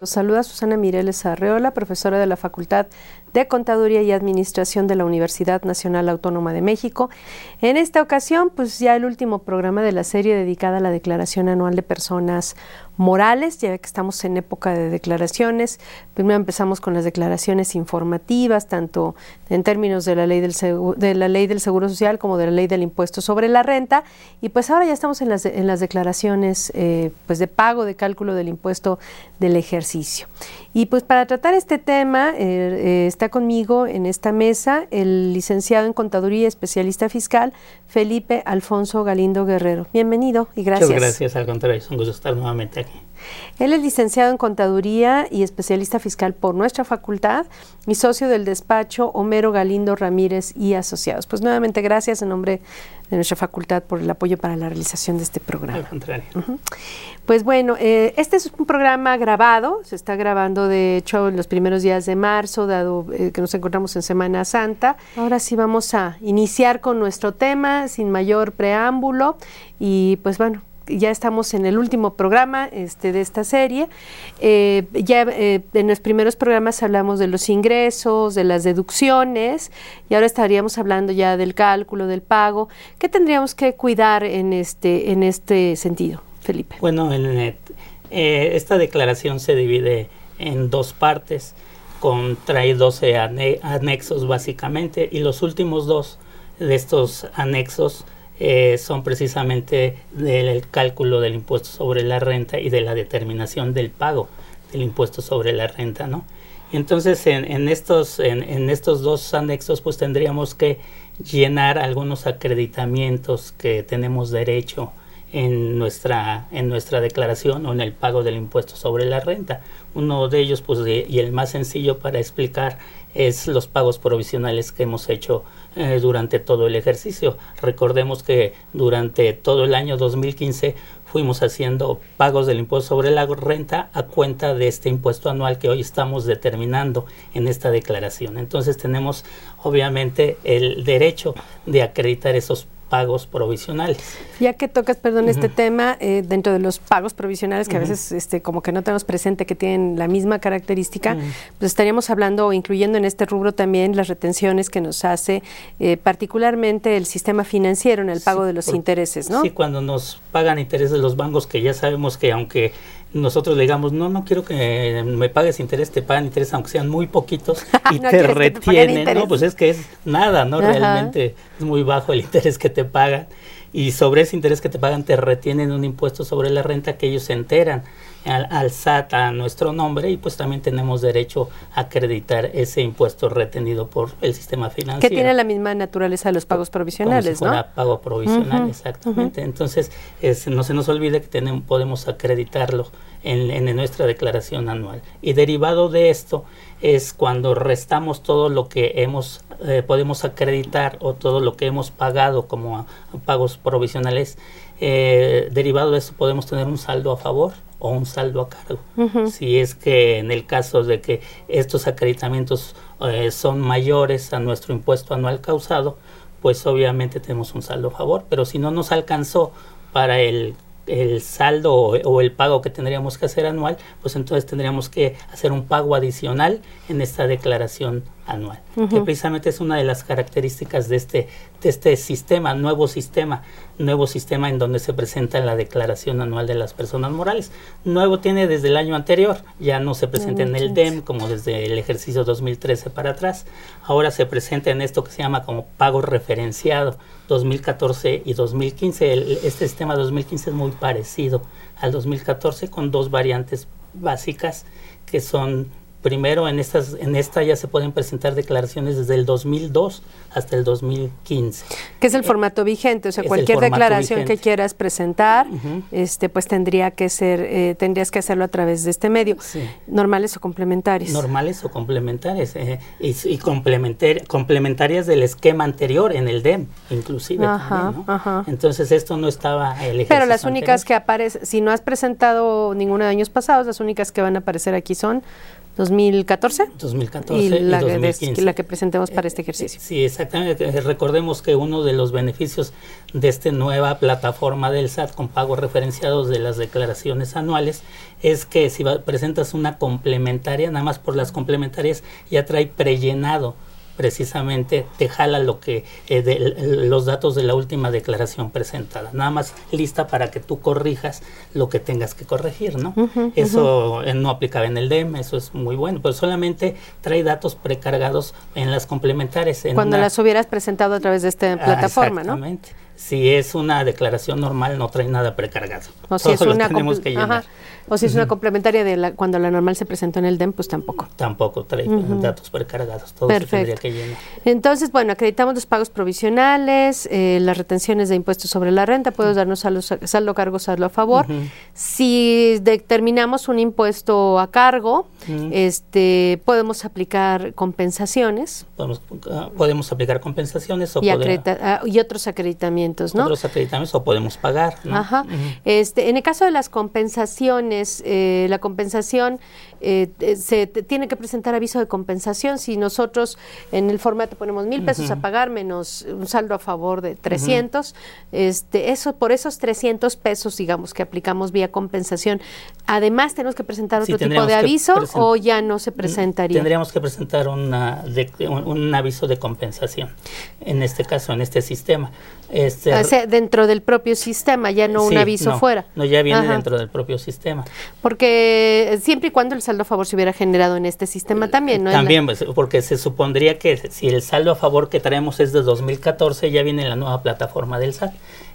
Nos saluda Susana Mireles Arreola, profesora de la Facultad de Contaduría y Administración de la Universidad Nacional Autónoma de México. En esta ocasión, pues ya el último programa de la serie dedicada a la Declaración Anual de Personas Morales, ya que estamos en época de declaraciones. Primero empezamos con las declaraciones informativas, tanto en términos de la ley del seguro, de la ley del seguro social como de la ley del impuesto sobre la renta, y pues ahora ya estamos en las, en las declaraciones eh, pues de pago, de cálculo del impuesto del ejercicio. Y pues para tratar este tema eh, eh, está conmigo en esta mesa el licenciado en Contaduría especialista fiscal Felipe Alfonso Galindo Guerrero. Bienvenido y gracias. Muchas gracias, al contrario, es un gusto estar nuevamente aquí. Él es licenciado en Contaduría y especialista fiscal por nuestra facultad y socio del despacho Homero Galindo Ramírez y Asociados. Pues nuevamente gracias en nombre de nuestra facultad por el apoyo para la realización de este programa. Al contrario. Pues bueno, eh, este es un programa grabado, se está grabando de hecho en los primeros días de marzo, dado eh, que nos encontramos en Semana Santa. Ahora sí vamos a iniciar con nuestro tema sin mayor preámbulo y pues bueno, ya estamos en el último programa este, de esta serie. Eh, ya eh, en los primeros programas hablamos de los ingresos, de las deducciones, y ahora estaríamos hablando ya del cálculo, del pago. ¿Qué tendríamos que cuidar en este, en este sentido, Felipe? Bueno, en, eh, eh, esta declaración se divide en dos partes, con trae 12 ane- anexos básicamente, y los últimos dos de estos anexos eh, son precisamente del cálculo del impuesto sobre la renta y de la determinación del pago del impuesto sobre la renta, ¿no? Entonces, en, estos, en, estos dos anexos, pues tendríamos que llenar algunos acreditamientos que tenemos derecho en nuestra, en nuestra declaración o en el pago del impuesto sobre la renta. Uno de ellos, pues, y el más sencillo para explicar, es los pagos provisionales que hemos hecho eh, durante todo el ejercicio. Recordemos que durante todo el año 2015 fuimos haciendo pagos del impuesto sobre la renta a cuenta de este impuesto anual que hoy estamos determinando en esta declaración. Entonces tenemos obviamente el derecho de acreditar esos pagos provisionales. Ya que tocas, perdón, este tema eh, dentro de los pagos provisionales, que a veces este, como que no tenemos presente que tienen la misma característica, pues estaríamos hablando o incluyendo en este rubro también las retenciones que nos hace eh, particularmente el sistema financiero en el pago Sí, de los por- intereses, ¿no? Sí, cuando nos pagan intereses los bancos, que ya sabemos que aunque nosotros le digamos, no, no quiero que me pagues interés, te pagan interés, aunque sean muy poquitos, y No te retienen. ¿no? Pues es que es nada, ¿no? Ajá. Realmente es muy bajo el interés que te pagan, y sobre ese interés que te pagan te retienen un impuesto sobre la renta que ellos se enteran al, al SAT a nuestro nombre, y pues también tenemos derecho a acreditar ese impuesto retenido por el sistema financiero que tiene la misma naturaleza de los pagos provisionales, como si fuera ¿no? pago provisional, exactamente. Entonces, es- no se nos olvide que tenemos, podemos acreditarlo en, en nuestra declaración anual. Y derivado de esto es cuando restamos todo lo que hemos eh, podemos acreditar o todo lo que hemos pagado como a- a pagos provisionales. eh, derivado de eso podemos tener un saldo a favor o un saldo a cargo. Si es que en el caso de que estos acreditamientos eh, son mayores a nuestro impuesto anual causado, pues obviamente tenemos un saldo a favor, pero si no nos alcanzó para el, el saldo o, o el pago que tendríamos que hacer anual, pues entonces tendríamos que hacer un pago adicional en esta declaración anual, que precisamente es una de las características de este, de este sistema, nuevo sistema, nuevo sistema en donde se presenta la declaración anual de las personas morales. Nuevo tiene desde el año anterior, ya no se presenta en el 2015. DEM como desde el ejercicio 2013 para atrás, ahora se presenta en esto que se llama como pago referenciado 2014 y 2015. El- este sistema 2015 es muy parecido al 2014 con dos variantes básicas que son primero en estas en esta ya se pueden presentar declaraciones desde el 2002 hasta el 2015. Que es el formato vigente, o sea, es cualquier declaración vigente. que quieras presentar, este, pues tendría que ser, eh, tendrías que hacerlo a través de este medio, Sí. normales o complementarios. Normales o complementarias eh, y, y complementar- complementarias del esquema anterior en el DEM, inclusive. Ajá, también, ¿no? ajá. Entonces esto no estaba el Pero las únicas anterior. que aparecen, si no has presentado ninguna de años pasados, las únicas que van a aparecer aquí son 2014 2014 y y, la, que- 2015. la que presentemos para este ejercicio. Sí, exactamente. Eh, Recordemos que uno de los beneficios de esta nueva plataforma del SAT con pagos referenciados de las declaraciones anuales es que si va- presentas una complementaria, nada más por las complementarias ya trae prellenado precisamente te jala lo que eh, de- los datos de la última declaración presentada nada más lista para que tú corrijas lo que tengas que corregir no eso eh, no aplicaba en el DEM eso es muy bueno pero solamente trae datos precargados en las complementarias en Cuando una- las hubieras presentado a través de esta Ah, plataforma, ¿no? exactamente. Si es una declaración normal, no trae nada precargado. O si Todo es lo una tenemos que llenar. ajá. O si es una complementaria de la, cuando la normal se presentó en el DEM, pues tampoco. Tampoco trae datos precargados. Todo se Perfecto. tendría que llenar. Entonces, bueno, acreditamos los pagos provisionales, eh, las retenciones de impuestos sobre la renta, puedes darnos saldo, saldo cargo, saldo a favor. Si determinamos un impuesto a cargo, este, podemos aplicar compensaciones Podemos, ah, podemos aplicar compensaciones o y, poder- acredita- ah, y otros acreditamientos, ¿no? otros acreditamientos o podemos pagar. ¿no? Ajá. Este, en el caso de las compensaciones, eh, la compensación eh, se tiene que presentar aviso de compensación. Si nosotros en el formato ponemos mil pesos a pagar menos un saldo a favor de 300, este, eso por esos 300 pesos, digamos que aplicamos vía compensación, además tenemos que presentar Sí, otro tipo de aviso o ya no se presentaría. Tendríamos que presentar una de- un, un aviso de compensación. En este caso, en este sistema. Este, O sea, dentro del propio sistema, ya no un aviso no, fuera. No, ya viene Ajá. dentro del propio sistema. Porque siempre y cuando el saldo a favor se hubiera generado en este sistema también, ¿no? La- También, pues, porque se supondría que si el saldo a favor que traemos es de 2014, ya viene en la nueva plataforma del SAT.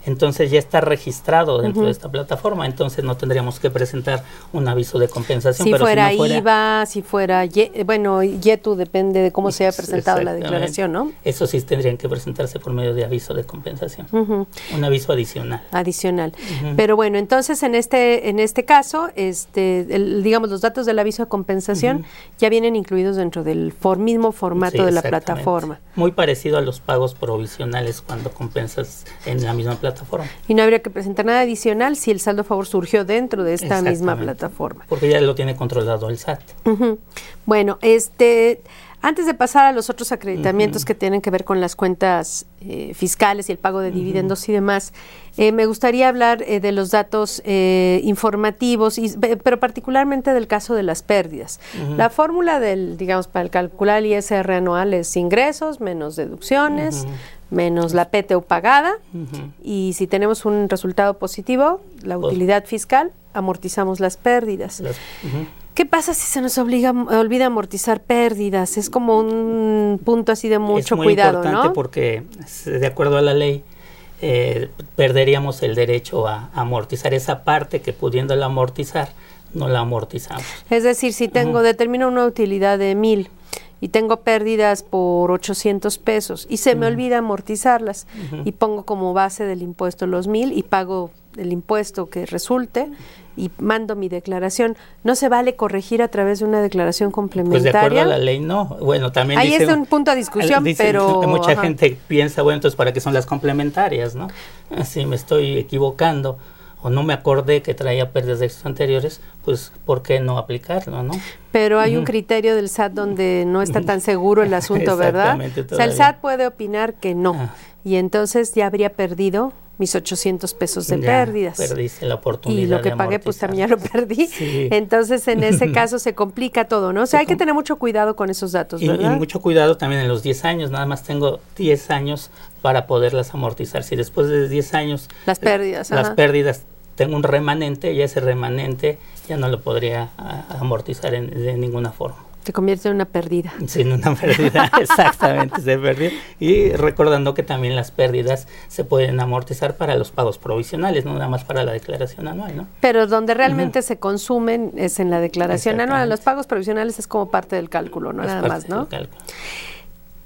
Entonces ya está registrado dentro de esta plataforma, entonces no tendríamos que presentar un aviso de compensación. si pero fuera, si no fuera IVA, si fuera, ye- eh, bueno, YETU depende de cómo se haya presentado la declaración, ¿no? Eso sí tendrían que presentarse por medio de aviso de compensación. Un aviso adicional. Adicional. Pero bueno, entonces en este en este caso, este, el- digamos los datos del aviso de compensación ya vienen incluidos dentro del for- mismo formato Sí, de la plataforma Muy parecido a los pagos provisionales cuando compensas en la misma plataforma. y no habría que presentar nada adicional si el saldo a favor surgió dentro de esta misma plataforma. Porque ya lo tiene controlado el SAT. Bueno, este, antes de pasar a los otros acreditamientos que tienen que ver con las cuentas eh, fiscales y el pago de dividendos y demás, eh, me gustaría hablar eh, de los datos eh, informativos, y, pe- pero particularmente del caso de las pérdidas. La fórmula del, digamos, para calcular el ISR anual es ingresos menos deducciones. menos la PTU pagada y si tenemos un resultado positivo, la utilidad fiscal, amortizamos las pérdidas. Las-. ¿Qué pasa si se nos obliga, olvida amortizar pérdidas? Es como un punto así de mucho es muy cuidado, importante ¿no? porque de acuerdo a la ley eh, perderíamos el derecho a amortizar esa parte que pudiéndola amortizar no la amortizamos. Es decir, si tengo, determino una utilidad de mil y tengo pérdidas por 800 pesos y se me olvida amortizarlas y pongo como base del impuesto los mil y pago el impuesto que resulte y mando mi declaración, ¿no se vale corregir a través de una declaración Pues de acuerdo complementaria? a la ley no. Bueno, también Ahí dice- es un punto de discusión, dice- pero, mucha ajá. gente piensa, bueno, entonces para qué son las complementarias, ¿no? Si me estoy equivocando o no me acordé que traía pérdidas de extras anteriores, pues ¿por qué no aplicarlo, no? Pero hay un criterio del SAT donde no está tan seguro el asunto, ¿verdad? O sea, el. SAT puede opinar que no. Ah. Y entonces ya habría perdido mis 800 pesos de Ya pérdidas. Perdiste la oportunidad. Y lo que de pagué, pues también ya lo perdí. Sí. Entonces, en ese caso se complica todo, ¿no? O sea, Se hay que tener mucho cuidado con esos datos, Y, y ¿verdad? mucho cuidado también en los 10 años, nada más tengo 10 años para poderlas amortizar. Si después de 10 años Las pérdidas, las pérdidas tengo un remanente y ese remanente ya no lo podría amortizar en- de ninguna forma. Se convierte en una pérdida. Sin una pérdida, exactamente, se perdió. Y recordando que también las pérdidas se pueden amortizar para los pagos provisionales, no nada más para la declaración anual, ¿no? Pero donde realmente se consumen es en la declaración anual. Los pagos provisionales es como parte del cálculo, no nada más, ¿no?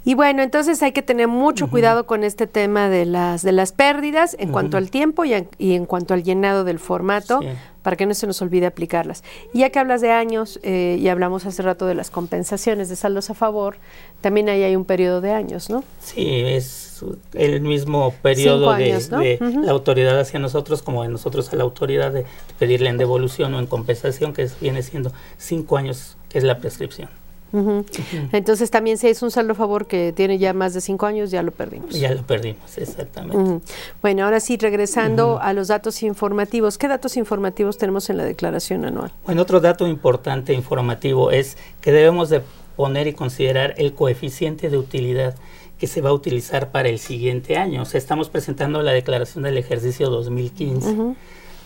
Y bueno, entonces hay que tener mucho cuidado con este tema de las de las pérdidas en cuanto al tiempo y, en cuanto al llenado del formato, para que no se nos olvide aplicarlas. Y ya que hablas de años eh, y hablamos hace rato de las compensaciones de saldos a favor, también ahí hay un periodo de años, ¿no? Sí, es el mismo periodo de, la autoridad hacia nosotros como de nosotros a la autoridad de pedirle en devolución o en compensación, que viene siendo cinco años, que es la prescripción. Entonces también si es un saldo a favor que tiene ya más de cinco años, ya lo perdimos. Ya lo perdimos, exactamente. Bueno, ahora sí, regresando a los datos informativos, ¿qué datos informativos tenemos en la declaración anual? Bueno, otro dato importante informativo es que debemos de poner y considerar el coeficiente de utilidad que se va a utilizar para el siguiente año. O sea, estamos presentando la declaración del ejercicio 2015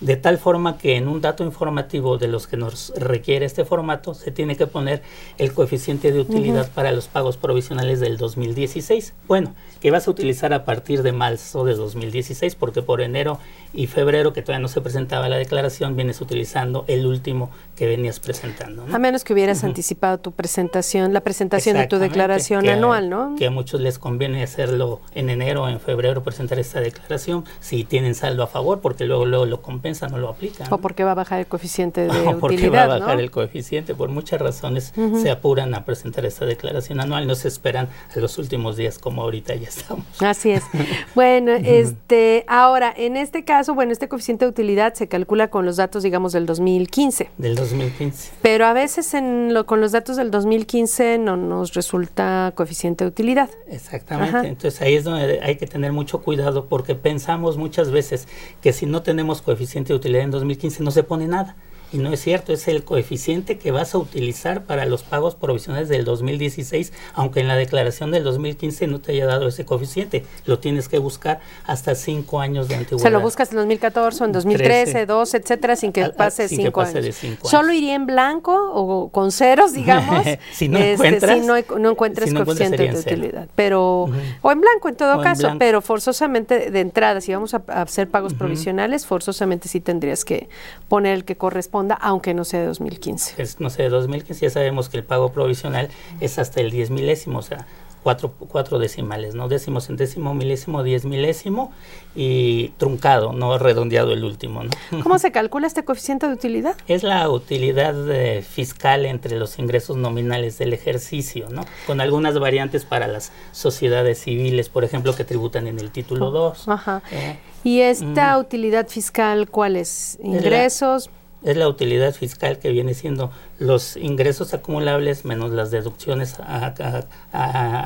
de tal forma que en un dato informativo de los que nos requiere este formato se tiene que poner el coeficiente de utilidad para los pagos provisionales del 2016. Bueno, que vas a utilizar a partir de marzo de 2016 porque por enero y febrero que todavía no se presentaba la declaración vienes utilizando el último que venías presentando. A menos que hubieras anticipado tu presentación, la presentación de tu declaración anual, ¿no? Que a muchos les conviene hacerlo en enero o en febrero presentar esta declaración si tienen saldo a favor porque luego luego lo compensan o lo aplican. O porque va a bajar el coeficiente de o porque va a bajar el coeficiente. Por muchas razones se apuran a presentar esta declaración anual, no se esperan a los últimos días como ahorita ya estamos. Así es. bueno, este ahora en este caso, bueno, este coeficiente de utilidad se calcula con los datos digamos del 2015. Del 2015. Pero a veces en lo, con los datos del 2015 no nos resulta coeficiente de utilidad. Exactamente. Entonces ahí es donde hay que tener mucho cuidado porque pensamos muchas veces que si no tenemos coeficiente de utilidad en 2015 no se pone nada. Y no es cierto, es el coeficiente que vas a utilizar para los pagos provisionales del 2016, aunque en la declaración del 2015 no te haya dado ese coeficiente. Lo tienes que buscar hasta cinco años de antigüedad. Se lo buscas en 2014 o en 2013, 12, etcétera, sin que pase, cinco, años. ¿Solo iría en blanco o con ceros, digamos? si no este, encuentras. Si no, encuentras coeficiente de utilidad. Pero, o en blanco en todo caso, pero forzosamente de entrada, si vamos a, hacer pagos provisionales, forzosamente sí tendrías que poner el que corresponde aunque no sea de 2015. Es, no sé, de 2015 ya sabemos que el pago provisional es hasta el 10 milésimo, o sea, cuatro, cuatro decimales, ¿no? Décimo, centésimo, milésimo, diez milésimo y truncado, no redondeado el último, ¿no? ¿Cómo se calcula este coeficiente de utilidad? Es la utilidad eh, fiscal entre los ingresos nominales del ejercicio, ¿no? Con algunas variantes para las sociedades civiles, por ejemplo, que tributan en el título 2. Ajá. Eh, ¿Y esta utilidad fiscal cuál es? ¿Ingresos? es la utilidad fiscal que viene siendo los ingresos acumulables menos las deducciones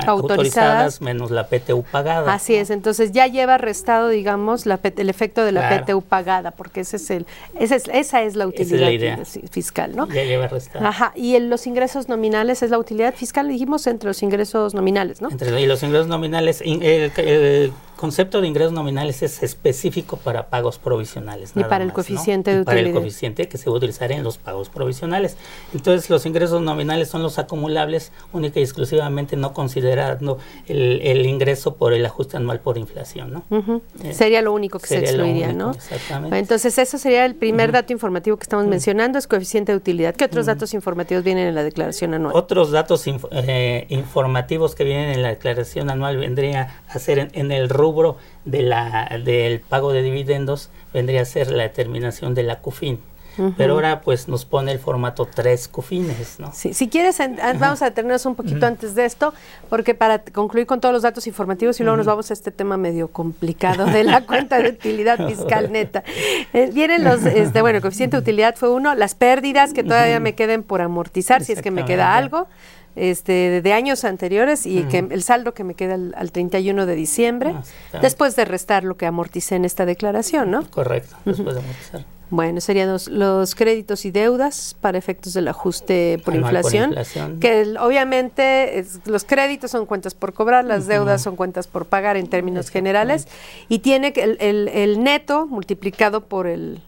autorizadas. menos la PTU pagada. Así es, entonces ya lleva restado, digamos, la, el efecto de la PTU pagada, porque ese es el, esa es la utilidad fiscal, ¿no? Ya lleva restado. Ajá, y en los ingresos nominales es la utilidad fiscal, dijimos, entre los ingresos nominales, ¿no? Entre y los ingresos nominales, el, concepto de ingresos nominales es específico para pagos provisionales. Y para el coeficiente de utilidad. Para el coeficiente que se va a utilizar en los pagos provisionales. Entonces los ingresos nominales son los acumulables única y exclusivamente no considerando el, ingreso por el ajuste anual por inflación. ¿no? Eh, sería lo único que se excluiría, ¿no? Exactamente. Entonces eso sería el primer dato informativo que estamos mencionando, es coeficiente de utilidad. ¿Qué otros datos informativos vienen en la declaración anual? Otros datos eh, informativos que vienen en la declaración anual vendría a ser en, el rubro de la, del pago de dividendos, vendría a ser la determinación de la CUFIN. Pero ahora pues nos pone el formato tres cofines, ¿no? Sí, si quieres vamos a detenernos un poquito antes de esto, porque para concluir con todos los datos informativos y luego nos vamos a este tema medio complicado de la cuenta de utilidad fiscal neta. Eh, vienen los, este, bueno, el coeficiente de utilidad fue uno, las pérdidas que todavía me queden por amortizar, si es que me queda algo. Este, de años anteriores y que el saldo que me queda al, 31 de diciembre, ah, después de restar lo que amorticé en esta declaración, ¿no? Correcto, después de amortizar. Bueno, serían los, créditos y deudas para efectos del ajuste por, inflación, que obviamente los créditos son cuentas por cobrar, las deudas son cuentas por pagar en términos generales, y tiene el, el, el neto multiplicado por el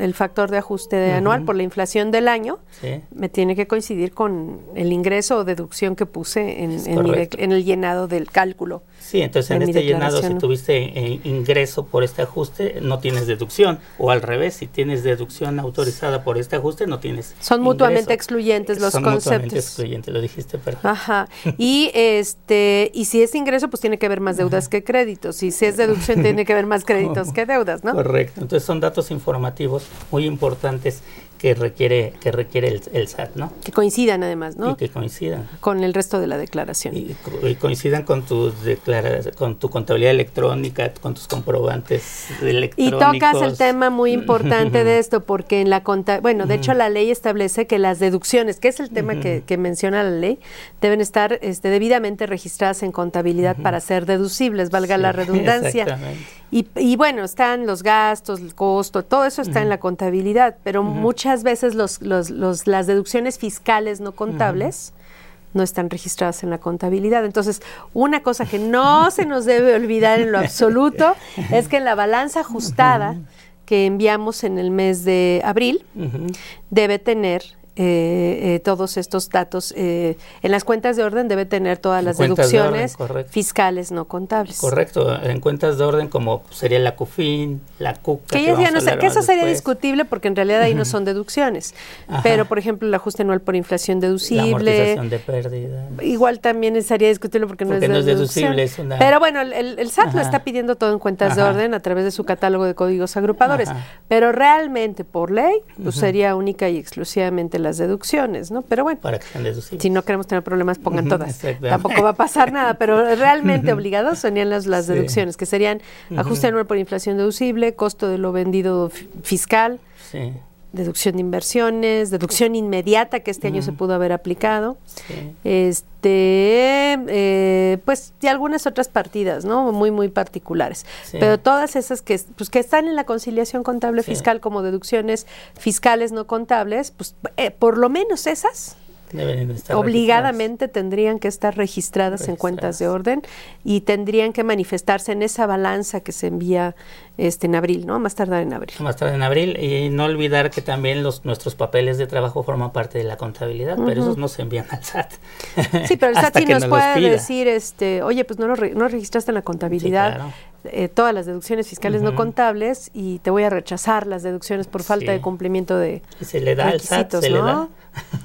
el factor de ajuste anual por la inflación del año, Sí. me tiene que coincidir con el ingreso o deducción que puse en, mi dec- en el llenado del cálculo. Sí, entonces en de este llenado, si tuviste eh, ingreso por este ajuste, no tienes deducción. O al revés, si tienes deducción autorizada por este ajuste, no tienes. Son mutuamente excluyentes los Son mutuamente conceptos. excluyentes, lo dijiste perfecto. Ajá. Y este, y si es ingreso, pues tiene que haber más deudas que créditos. Y si es deducción, tiene que haber más créditos que deudas, ¿no? Correcto. Entonces son datos informativos muy importantes que requiere, que requiere el, el SAT, ¿no? Que coincidan además, ¿no? Y que coincidan. Con el resto de la declaración. Y, y coincidan con tu con tu contabilidad electrónica, con tus comprobantes Y electrónicos. tocas el tema muy importante de esto, porque en la conta, bueno, de hecho la ley establece que las deducciones, que es el tema que, que menciona la ley, deben estar este, debidamente registradas en contabilidad para ser deducibles, valga Sí, la redundancia. exactamente. Y, y bueno, están los gastos, el costo, todo eso está en la contabilidad, pero muchas veces los, los, los- las deducciones fiscales no contables no están registradas en la contabilidad. Entonces, una cosa que no se nos debe olvidar en lo absoluto es que en la balanza ajustada que enviamos en el mes de abril debe tener eh, eh, todos estos datos eh, en las cuentas de orden debe tener todas las Cuentas de orden, deducciones fiscales no contables. Correcto, en cuentas de orden como sería la CUFIN, la CUCA. Que, ya no que eso sería discutible porque en realidad ahí no son deducciones. Ajá. Pero, por ejemplo, el ajuste anual por inflación La deducible. amortización de pérdida. Igual también sería discutible porque, Porque no es, deducible, es una- Pero bueno, el, el- el SAT lo Ajá. está pidiendo todo en cuentas de orden a través de su catálogo de códigos agrupadores. Pero realmente, por ley, pues sería única y exclusivamente las deducciones, ¿no? Pero bueno. Para que sean deducibles. Si no queremos tener problemas, pongan todas. Tampoco va a pasar nada, pero realmente obligados serían las, las Sí. deducciones, que serían ajuste anual por inflación deducible, costo de lo vendido fi- fiscal, Sí, deducción de inversiones, deducción inmediata que este año se pudo haber aplicado, sí. este, eh, pues y algunas otras partidas, ¿no? Muy muy particulares. Sí. Pero todas esas que, pues, que están en la conciliación contable Sí. fiscal como deducciones fiscales no contables, pues eh, por lo menos esas Deben de estar obligadamente tendrían que estar registradas en cuentas de orden y tendrían que manifestarse en esa balanza que se envía este en abril, ¿no? Más tardar en abril. Más tarde en abril. Y no olvidar que también los nuestros papeles de trabajo forman parte de la contabilidad, pero esos no se envían al SAT. Sí, pero el SAT sí nos puede decir, este, oye, pues no lo re- no registraste en la contabilidad claro. eh, todas las deducciones fiscales no contables y te voy a rechazar las deducciones por falta Sí. de cumplimiento de se le da al SAT, requisitos, se le ¿no? da.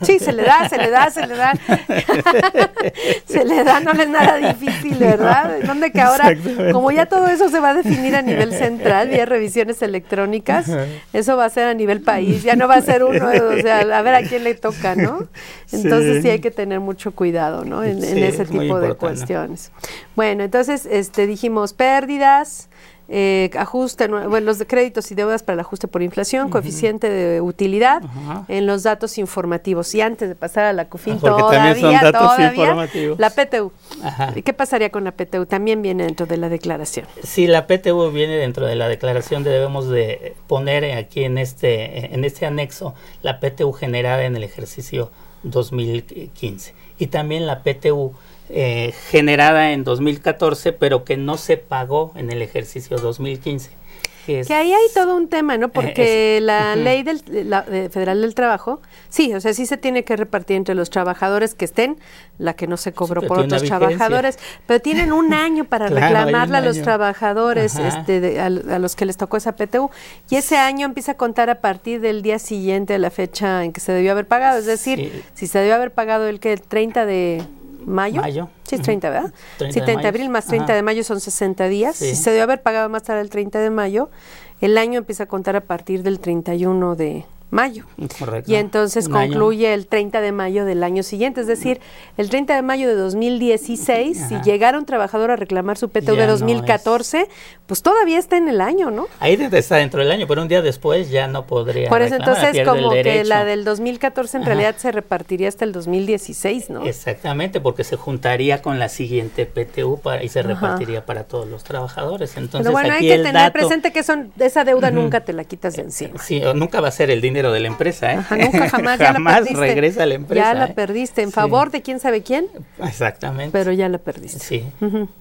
Sí, se le da, se le da, se le da. se le da, no es nada difícil, ¿verdad? Donde que ahora, como ya todo eso se va a definir a nivel central, vía revisiones electrónicas, eso va a ser a nivel país, ya no va a ser uno, o sea, a ver a quién le toca, ¿no? Entonces sí, Sí. hay que tener mucho cuidado, ¿no? En, en ese tipo de cuestiones. Bueno, entonces este dijimos pérdidas, eh, ajuste, bueno, los de créditos y deudas para el ajuste por inflación, coeficiente de utilidad en los datos informativos. Y antes de pasar a la CUFIN, Ah, todavía, también son datos todavía, informativos. la PTU. Ajá. ¿Y qué pasaría con la PTU? También viene dentro de la declaración. Si la PTU viene dentro de la declaración, debemos de poner aquí en este, en este anexo la PTU generada en el ejercicio 2015 y también la PTU eh, generada en 2014, pero que no se pagó en el ejercicio 2015. Que, es- Que ahí hay todo un tema, ¿no? Porque es- la ley del, la- de federal del trabajo, sí, o sea, sí se tiene que repartir entre los trabajadores que estén, la que no se cobró por otros trabajadores, pero tienen un año para Claro, reclamarla a los trabajadores este, de- a, a los que les tocó esa PTU, y ese año empieza a contar a partir del día siguiente a la fecha en que se debió haber pagado, es decir, Sí. si se debió haber pagado el que el 30 de mayo, Mayo. sí es Ujú. 30, ¿verdad? 30 sí, de 30 de abril más 30 Ajá. de mayo son 60 días, Sí. si se debió haber pagado más tarde el 30 de mayo, el año empieza a contar a partir del 31 de mayo. Correcto. Y entonces concluye el 30 de mayo del año siguiente, es decir, el 30 de mayo de 2016, si Ajá. llegara un trabajador a reclamar su PTU de no 2014, pues todavía está en el año, ¿no? Ahí está dentro del año, pero un día después ya no podría. Por eso reclamar, entonces como que la del 2014 en Ajá. realidad se repartiría hasta el 2016, ¿no? Exactamente, porque se juntaría con la siguiente PTU para, y se Ajá. repartiría para todos los trabajadores. Entonces, Pero bueno, hay que tener dato- presente que son, esa deuda nunca te la quitas de encima. Sí, nunca va a ser el dinero dinero de la empresa, ¿eh? Ajá, nunca jamás, ya la jamás perdiste. regresa a la empresa. Ya la ¿eh? perdiste en Sí. favor de quién sabe quién, Exactamente. pero ya la perdiste. Sí.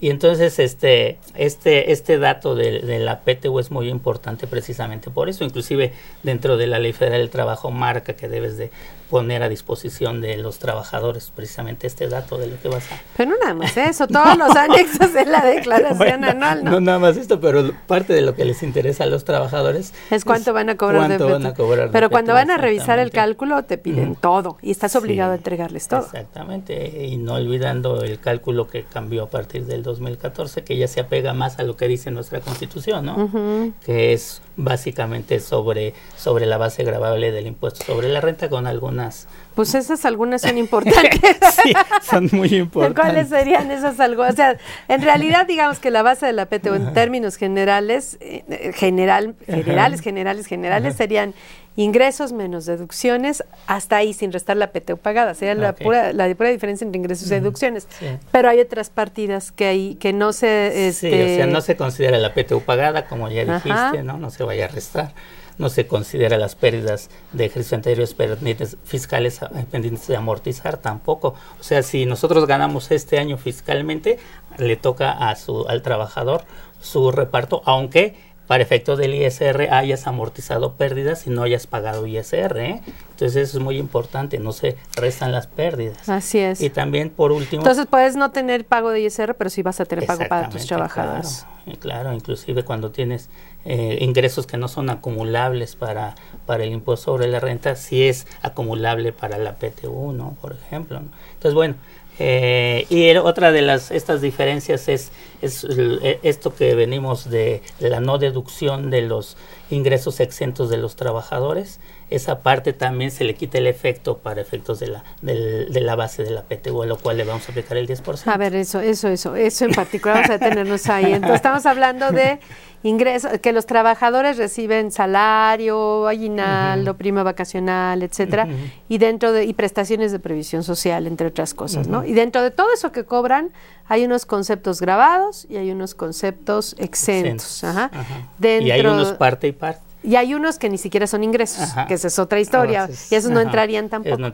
Y entonces este este este dato de, de la PTU es muy importante precisamente por eso, inclusive dentro de la Ley Federal del Trabajo marca que debes de poner a disposición de los trabajadores precisamente este dato de lo que vas a Pero no nada más eso, todos los anexos de la declaración Bueno, anual, ¿no? no nada más esto, pero parte de lo que les interesa a los trabajadores Es cuánto van a cobrar de van a cobrar de Pero cuando van a revisar el cálculo te piden todo y estás obligado Sí. a entregarles todo. Exactamente, y no olvidando el cálculo que cambió a partir del 2014, que ya se apega más a lo que dice nuestra constitución, ¿no? Que es básicamente sobre, sobre la base gravable del impuesto sobre la renta con algunas... Pues esas algunas son importantes. sí, son muy importantes. ¿Cuáles serían esas algo? O sea, en realidad digamos que la base de la PTU en términos generales, eh, eh, general, generales, generales, generales serían ingresos menos deducciones, hasta ahí sin restar la PTU pagada, sería la pura la pura diferencia entre ingresos y deducciones. Sí. Pero hay otras partidas que hay que no se Sí, este, o sea, no se considera la PTU pagada, como ya Ajá. dijiste, ¿no? No se vaya a restar. No se considera las pérdidas de ejercicios anteriores pendientes fiscales a- pendientes de amortizar tampoco. O sea, si nosotros ganamos este año fiscalmente, le toca a su, al trabajador su reparto, aunque para efecto del ISR hayas amortizado pérdidas y no hayas pagado ISR. ¿eh? Entonces eso es muy importante, no se restan las pérdidas. Así es. Y también por último... Entonces puedes no tener pago de ISR, pero sí vas a tener pago para tus trabajadores. Claro, eh, claro, inclusive cuando tienes eh, ingresos que no son acumulables para, para el impuesto sobre la renta, sí es acumulable para la PTU, ¿no? Por ejemplo. ¿no? Entonces, bueno, eh, y otra de las estas diferencias es, es eh, esto que venimos de la no deducción de los ingresos exentos de los trabajadores. Esa parte también se le quita el efecto para efectos de la, del- de la base de la PTU, a lo cual le vamos a aplicar el 10%. A ver, eso, eso, eso, eso en particular vamos a detenernos ahí. Entonces estamos hablando de ingresos, que los trabajadores reciben salario, aguinaldo, prima vacacional, etcétera, y dentro de, y prestaciones de previsión social, entre otras cosas, ¿no? Y dentro de todo eso que cobran, hay unos conceptos grabados y hay unos conceptos exentos. Exentos, Ajá. ajá. Dentro, y hay unos parte y parte. Y hay unos que ni siquiera son ingresos, Ajá. que esa es otra historia, Entonces, y esos no entrarían tampoco. no.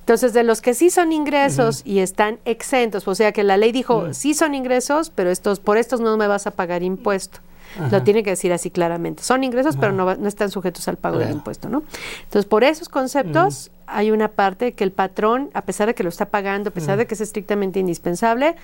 Entonces, de los que sí son ingresos y están exentos, o sea que la ley dijo, sí son ingresos, pero estos por estos no me vas a pagar impuesto. Lo tiene que decir así claramente. Son ingresos, pero no, no están sujetos al pago del Claro. impuesto, ¿no? Entonces, por esos conceptos hay una parte que el patrón, a pesar de que lo está pagando, a pesar de que es estrictamente indispensable,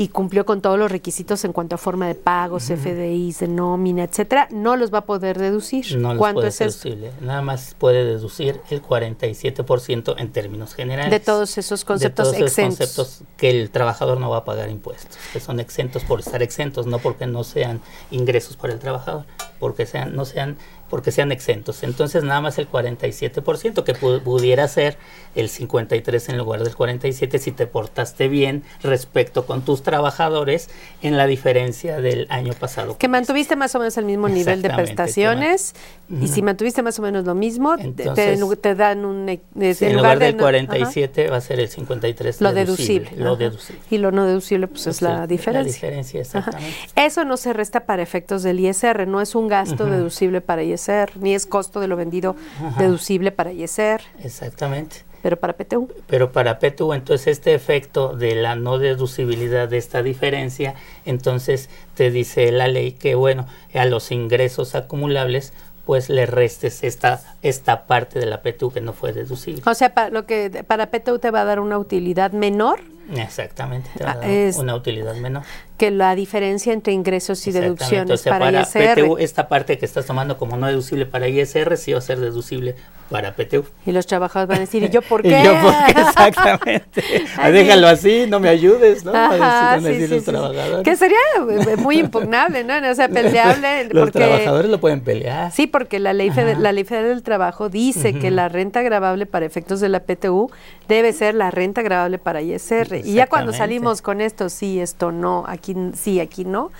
y cumplió con todos los requisitos en cuanto a forma de pagos, FDIs, de nómina, etcétera, no los va a poder deducir. No ¿Cuánto puede es deducible. Nada más puede deducir el 47% en términos generales. De todos esos conceptos de todos esos conceptos que el trabajador no va a pagar impuestos, que son exentos por estar exentos, no porque no sean ingresos para el trabajador, porque sean no sean porque sean exentos. Entonces nada más el 47% que pu- pudiera ser el 53 en lugar del 47 si te portaste bien respecto con tus trabajadores en la diferencia del año pasado. Que mantuviste más o menos el mismo nivel de prestaciones y si mantuviste más o menos lo mismo, te- te, Entonces, te dan un... e- Sí, en lugar de del no- 47 va a ser el 53 ajá, lo deducible. Lo deducible. Y lo no deducible pues es Sí, la diferencia. La diferencia, Ajá. exactamente. Eso no se resta para efectos del ISR, no es un gasto deducible para ISR, ni es costo de lo vendido deducible para ISR, Exactamente. Pero para PTU. Pero para PTU, entonces este efecto de la no deducibilidad de esta diferencia, entonces te dice la ley que, bueno, a los ingresos acumulables, pues le restes esta, esta parte de la PTU que no fue deducible. O sea, para, lo que para PTU te va a dar una utilidad menor Exactamente, te va a Ah, dar es- una utilidad menor. Que la diferencia entre ingresos y deducciones o sea, para, ISR. PTU, esta parte que estás tomando como no deducible para ISR, sí va a ser deducible para PTU. Y los trabajadores van a decir, ¿y yo por Y qué? yo, ¿por qué? Exactamente. Déjalo así, no me ayudes, ¿no? Ajá, Van a decir sí, los sí, sí. trabajadores. Que sería eh, muy impugnable, ¿no? O sea, peleable. Los porque, trabajadores lo pueden pelear. Sí, porque la ley, fede- Ajá. la ley federal del trabajo dice que la renta gravable para efectos de la PTU debe ser la renta gravable para ISR. Y ya cuando salimos con esto, sí, esto no, aquí sí, aquí no,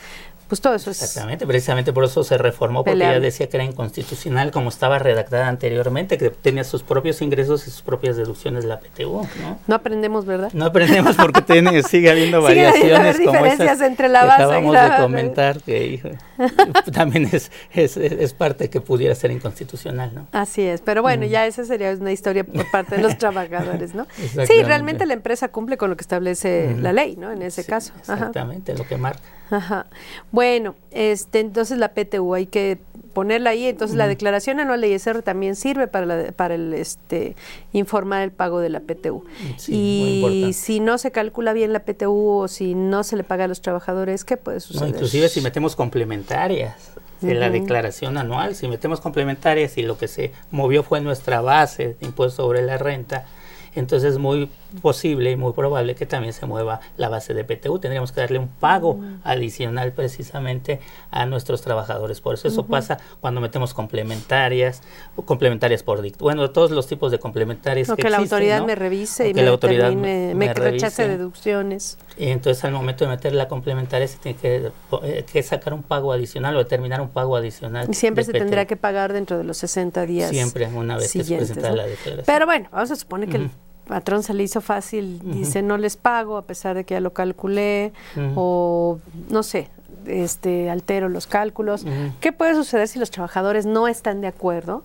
pues todo eso es... Exactamente, precisamente por eso se reformó, porque Peleable. ella decía que era inconstitucional como estaba redactada anteriormente, que tenía sus propios ingresos y sus propias deducciones de la PTU, ¿no? No aprendemos, ¿verdad? No aprendemos porque tiene, sigue habiendo Sigue variaciones como diferencias esas entre la que base y acabamos la- de comentar, que hijo, también es, es, es parte que pudiera ser inconstitucional, ¿no? Así es, pero bueno, Mm. ya esa sería una historia por parte de los trabajadores, ¿no? Sí, realmente la empresa cumple con lo que establece la ley, ¿no? En ese Sí, caso. Ajá. Exactamente, lo que marca. Ajá. Bueno, este, entonces la PTU hay que ponerla ahí. Entonces la declaración anual de ISR también sirve para, la- para el, este, informar el pago de la PTU. Sí, y si no se calcula bien la PTU o si no se le paga a los trabajadores, ¿qué puede No, suceder? inclusive si metemos complementarias de la declaración anual, si metemos complementarias y lo que se movió fue nuestra base de impuesto sobre la renta, entonces es muy posible y muy probable que también se mueva la base de PTU. Tendríamos que darle un pago Mm. adicional precisamente a nuestros trabajadores. Por eso eso pasa cuando metemos complementarias, o complementarias por dicto. Bueno, todos los tipos de complementarias O que, que la existen, autoridad ¿no? me revise O y que me, la autoridad me, rechace deducciones. Y entonces al momento de meter la complementaria se tiene que, eh, que sacar un pago adicional o determinar un pago adicional. Y siempre se PTU. tendrá que pagar dentro de los 60 días. Siempre, una vez que se presenta ¿no? la declaración. Pero bueno, vamos a suponer que el. Patrón se le hizo fácil, dice no les pago a pesar de que ya lo calculé o no sé, este altero los cálculos. ¿Qué puede suceder si los trabajadores no están de acuerdo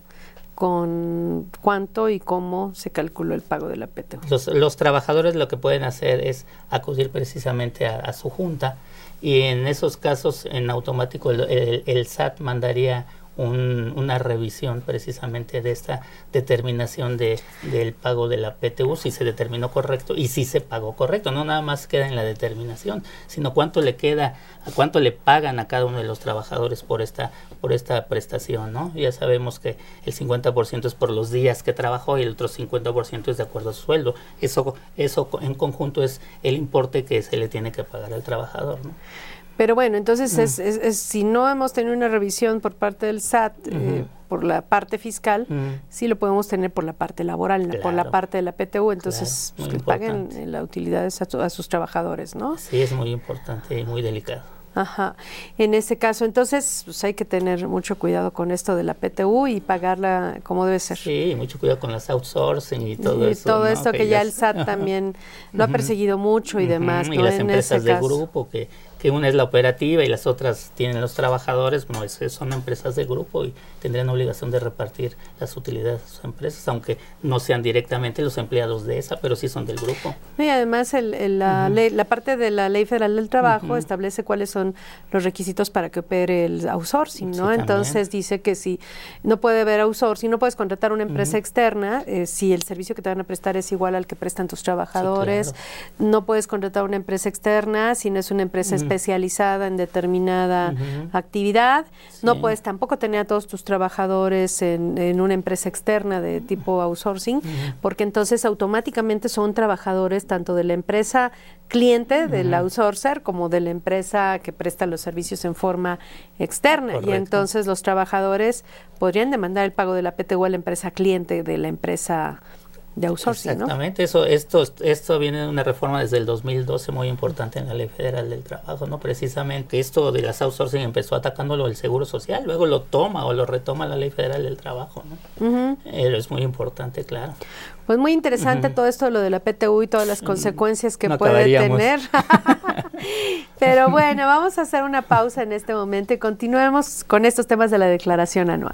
con cuánto y cómo se calculó el pago de la PTU? Los, los trabajadores lo que pueden hacer es acudir precisamente a, a su junta y en esos casos en automático el, el- el SAT mandaría un- una revisión precisamente de esta determinación de, del pago de la PTU, si se determinó correcto y si se pagó correcto. No nada más queda en la determinación, sino cuánto le queda, a cuánto le pagan a cada uno de los trabajadores por esta, por esta prestación. ¿no? Ya sabemos que el 50% es por los días que trabajó y el otro 50% es de acuerdo a su sueldo. Eso, eso en conjunto es el importe que se le tiene que pagar al trabajador. ¿no? Pero bueno, entonces Mm. es, es- es- si no hemos tenido una revisión por parte del SAT eh, por la parte fiscal, Mm. sí lo podemos tener por la parte laboral, por la parte de la PTU, entonces Claro, pues, que paguen importante. eh, la utilidades a, su- a sus trabajadores, ¿no? Sí, es muy importante y muy delicado. Ajá. En ese caso, entonces, pues hay que tener mucho cuidado con esto de la PTU y pagarla como debe ser. Sí, mucho cuidado con las outsourcing y todo Y eso. todo ¿no? esto que ya el SAT también lo ha perseguido mucho y demás. Y ¿no? las En empresas ese de caso. grupo, que, que una es la operativa y las otras tienen los trabajadores, bueno, es- son empresas de grupo y tendrían obligación de repartir las utilidades de sus empresas, aunque no sean directamente los empleados de esa, pero sí son del grupo. No, Y además el- el- la, Ujú. ley- la parte de la Ley Federal del Trabajo establece cuáles son los requisitos para que opere el outsourcing, ¿no? Entonces dice que si no puede haber outsourcing, no puedes contratar una empresa externa eh, si el servicio que te van a prestar es igual al que prestan tus trabajadores. claro. No puedes contratar una empresa externa si no es una empresa Ujú. Especializada en determinada actividad. No puedes tampoco tener a todos tus trabajadores en, en una empresa externa de tipo outsourcing, porque entonces automáticamente son trabajadores tanto de la empresa cliente del Ujú. outsourcer como de la empresa que presta los servicios en forma externa. Y entonces los trabajadores podrían demandar el pago de la PTU a la empresa cliente de la empresa de outsourcing, ¿no? Exactamente, eso, esto, esto viene de una reforma desde el 2012 muy importante en la Ley Federal del Trabajo, ¿no? Precisamente esto de las outsourcing empezó atacándolo el Seguro Social, luego lo toma o lo retoma la Ley Federal del Trabajo, ¿no? Eh, es muy importante, claro. Pues muy interesante todo esto, lo de la PTU y todas las consecuencias que no puede acabaríamos. tener. Pero bueno, vamos a hacer una pausa en este momento y continuemos con estos temas de la declaración anual.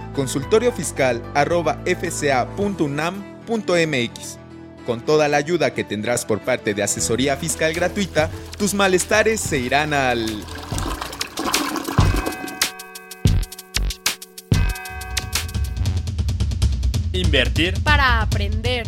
consultoriofiscal.fca.unam.mx. Con toda la ayuda que tendrás por parte de asesoría fiscal gratuita, tus malestares se irán al... Invertir para aprender.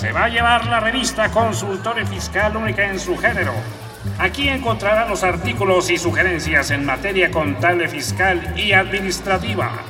Se va a llevar la revista Consultorio Fiscal única en su género. Aquí encontrará los artículos y sugerencias en materia contable, fiscal y administrativa.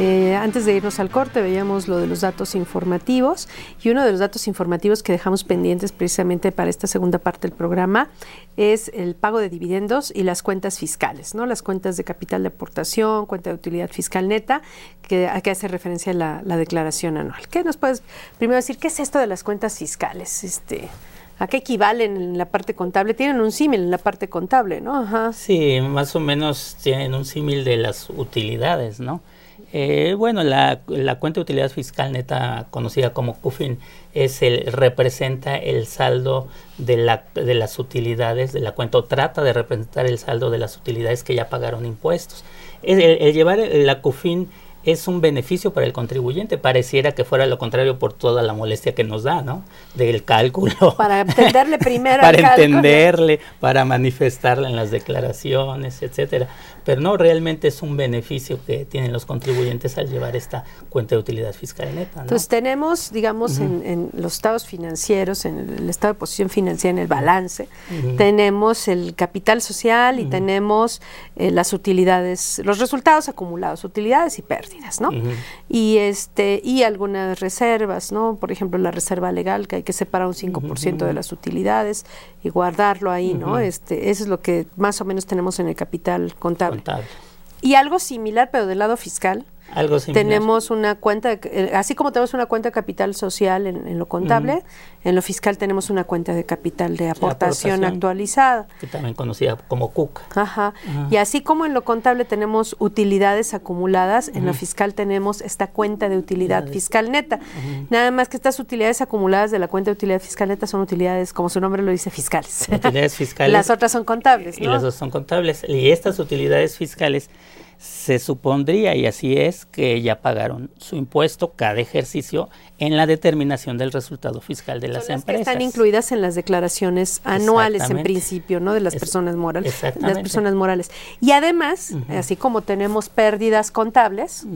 Eh, antes de irnos al corte veíamos lo de los datos informativos y uno de los datos informativos que dejamos pendientes precisamente para esta segunda parte del programa es el pago de dividendos y las cuentas fiscales, ¿no? Las cuentas de capital de aportación, cuenta de utilidad fiscal neta, que, a que hace referencia la, la declaración anual. ¿Qué nos puedes primero decir qué es esto de las cuentas fiscales? Este, ¿A qué equivalen en la parte contable? Tienen un símil en la parte contable, ¿no? Ajá. Sí, más o menos tienen un símil de las utilidades, ¿no? Eh, bueno, la, la, cuenta de utilidad fiscal neta, conocida como CUFIN, es el, representa el saldo de, la, de las utilidades de la cuenta o trata de representar el saldo de las utilidades que ya pagaron impuestos. El, el llevar la CUFIN es un beneficio para el contribuyente. Pareciera que fuera lo contrario por toda la molestia que nos da, ¿no? Del cálculo. Para entenderle primero. para entenderle, para manifestarle en las declaraciones, etcétera. Pero no, realmente es un beneficio que tienen los contribuyentes al llevar esta cuenta de utilidad fiscal neta. Entonces tenemos, digamos, en, los estados financieros, en el estado de posición financiera, en el balance, tenemos el capital social y tenemos eh, las utilidades, los resultados acumulados, utilidades y pérdidas, ¿no? Y este y algunas reservas, ¿no? Por ejemplo, la reserva legal que hay que separar un 5% de las utilidades y guardarlo ahí, ¿no? Este, eso es lo que más o menos tenemos en el capital contable. Y algo similar, pero del lado fiscal, algo Tenemos una cuenta, eh, así como tenemos una cuenta de capital social en, lo contable, en lo fiscal tenemos una cuenta de capital de aportación, actualizada. Que también conocida como CUC. Ajá. Y así como en lo contable tenemos utilidades acumuladas, en lo fiscal tenemos esta cuenta de utilidad fiscal neta. Nada más que estas utilidades acumuladas de la cuenta de utilidad fiscal neta son utilidades, como su nombre lo dice, fiscales. Utilidades fiscales. las otras son contables. Y las otras son contables. Y estas utilidades fiscales se supondría, y así es, que ya pagaron su impuesto cada ejercicio en la determinación del resultado fiscal de las, empresas. están incluidas en las declaraciones anuales, en principio, ¿no? De las personas morales. Las personas morales. Y además, así como tenemos pérdidas contables,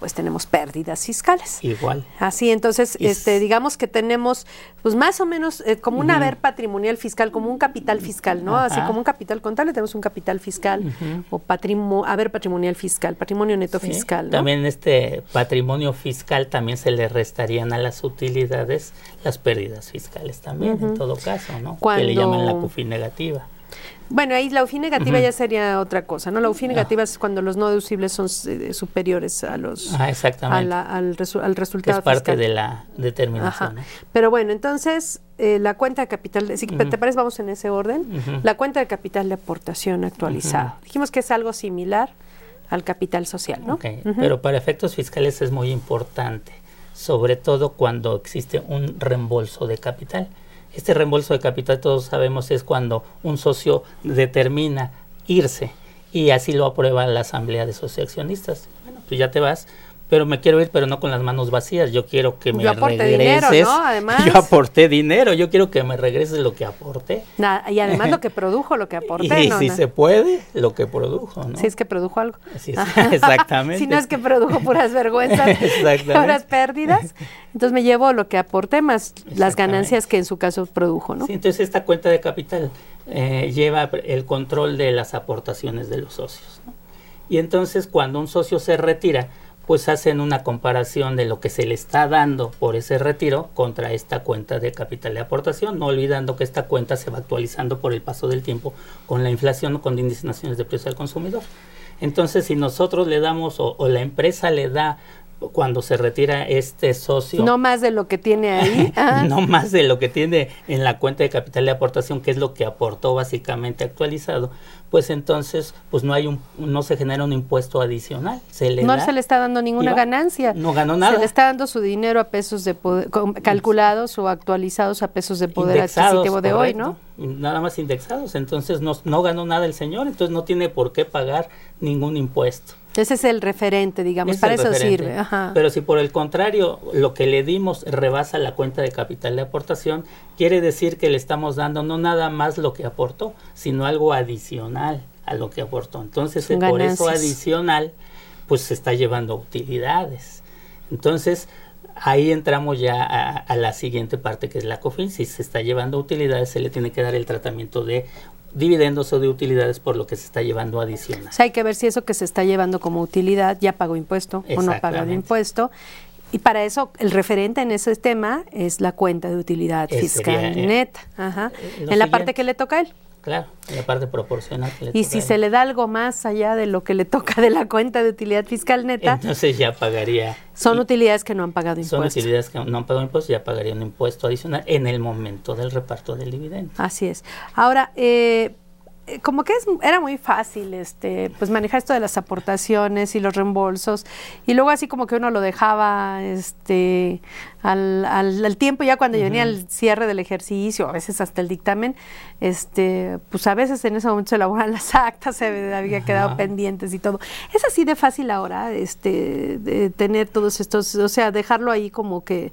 pues tenemos pérdidas fiscales. Igual. Así, entonces, este, digamos que tenemos, pues más o menos, eh, como un haber patrimonial fiscal, como un capital fiscal, ¿no? Así como un capital contable, tenemos un capital fiscal o patrimonio, haber patrimonial fiscal, patrimonio neto fiscal. También este patrimonio fiscal también se le restarían a las utilidades las pérdidas fiscales también, en todo caso, ¿no? Que le llaman la CUFI negativa. Bueno, ahí la UFI negativa ya sería otra cosa, ¿no? La UFI negativa es cuando los no deducibles son eh, superiores a los ah, exactamente. al, al, resultado. es parte de la determinación. Pero bueno, entonces eh, la cuenta de capital, si te parece, vamos en ese orden. La cuenta de capital de aportación actualizada. Dijimos que es algo similar al capital social, ¿no? Pero para efectos fiscales es muy importante, sobre todo cuando existe un reembolso de capital. Este reembolso de capital, todos sabemos, es cuando un socio determina irse y así lo aprueba la asamblea de socioaccionistas. Bueno, pues ya te vas, pero me quiero ir, pero no con las manos vacías. Yo quiero que me yo regreses. Dinero, ¿no? Además. Yo aporté dinero, yo quiero que me regreses lo que aporté. y además lo que produjo, lo que aporté. y si se puede, lo que produjo, ¿no? Si es que produjo algo. exactamente. si no es que produjo puras vergüenzas, puras pérdidas, entonces me llevo lo que aporté más las ganancias que en su caso produjo, ¿no? Sí, entonces esta cuenta de capital eh, lleva el control de las aportaciones de los socios. ¿no? Y entonces cuando un socio se retira, pues hacen una comparación de lo que se le está dando por ese retiro contra esta cuenta de capital de aportación, no olvidando que esta cuenta se va actualizando por el paso del tiempo con la inflación o con índices de precios al consumidor. Entonces, si nosotros le damos o la empresa le da cuando se retira este socio. No más de lo que tiene ahí. no más de lo que tiene en la cuenta de capital de aportación, que es lo que aportó básicamente actualizado, pues entonces pues no hay un no se genera un impuesto adicional. Se le no se le está dando ninguna ganancia. No ganó nada. Se le está dando su dinero a pesos de poder, calculados o actualizados a pesos de poder adquisitivo de hoy, ¿no? Nada más indexados. Entonces no, no ganó nada el señor, entonces no tiene por qué pagar ningún impuesto. Ese es el referente, digamos, para eso sirve. Pero si por el contrario lo que le dimos rebasa la cuenta de capital de aportación, quiere decir que le estamos dando no nada más lo que aportó, sino algo adicional a lo que aportó. Entonces, por eso adicional, pues se está llevando utilidades. Entonces, ahí entramos ya a, a, la siguiente parte que es la COFIN. Si se está llevando utilidades, se le tiene que dar el tratamiento de dividendos o de utilidades por lo que se está llevando adicional. hay que ver si eso que se está llevando como utilidad ya pagó impuesto o no pagó impuesto. Y para eso el referente en ese tema es la cuenta de utilidad fiscal eh, neta, Ajá. Eh, en la parte que le toca a él. Claro, la parte proporcional. y si se le da algo más allá de lo que le toca de la cuenta de utilidad fiscal neta, entonces ya pagaría. Son utilidades que no han pagado impuestos. Son utilidades que no han pagado impuestos, ya pagaría un impuesto adicional en el momento del reparto del dividendo. Así es. Ahora, eh, como que es, era muy fácil este pues manejar esto de las aportaciones y los reembolsos. Y luego así como que uno lo dejaba este al, al, tiempo ya cuando venía el cierre del ejercicio a veces hasta el dictamen este pues a veces en ese momento se elaboran las actas se había quedado pendientes y todo. Es así de fácil ahora este de tener todos estos o sea dejarlo ahí como que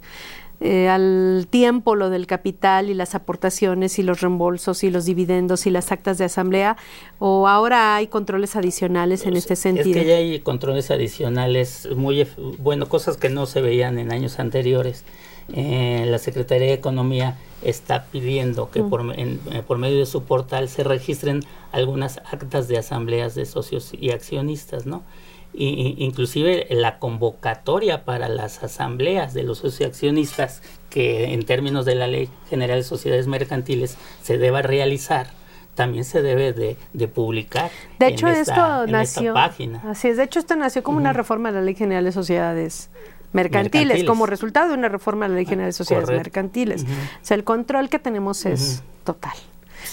eh, al tiempo lo del capital y las aportaciones y los reembolsos y los dividendos y las actas de asamblea o ahora hay controles adicionales en este sentido? Es que ya hay controles adicionales muy bueno, cosas que no se veían en años anteriores. Eh, la Secretaría de Economía está pidiendo que por, eh, por medio de su portal se registren algunas actas de asambleas de socios y accionistas, ¿no? inclusive la convocatoria para las asambleas de los accionistas que en términos de la Ley General de Sociedades Mercantiles se deba realizar también se debe de, publicar. De hecho, esto nació. página. Así es, de hecho, esto nació como una reforma de la Ley General de Sociedades mercantiles, como resultado de una reforma de la Ley General de Sociedades Mercantiles. O sea, el control que tenemos es total.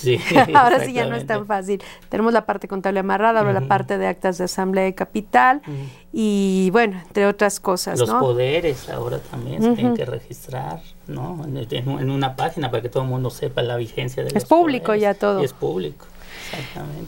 ahora sí ya no es tan fácil. Tenemos la parte contable amarrada, ahora la parte de actas de asamblea de capital y bueno, entre otras cosas. Los poderes ahora también se tienen que registrar, ¿no? En, una página para que todo el mundo sepa la vigencia de Es público ya todo. es público.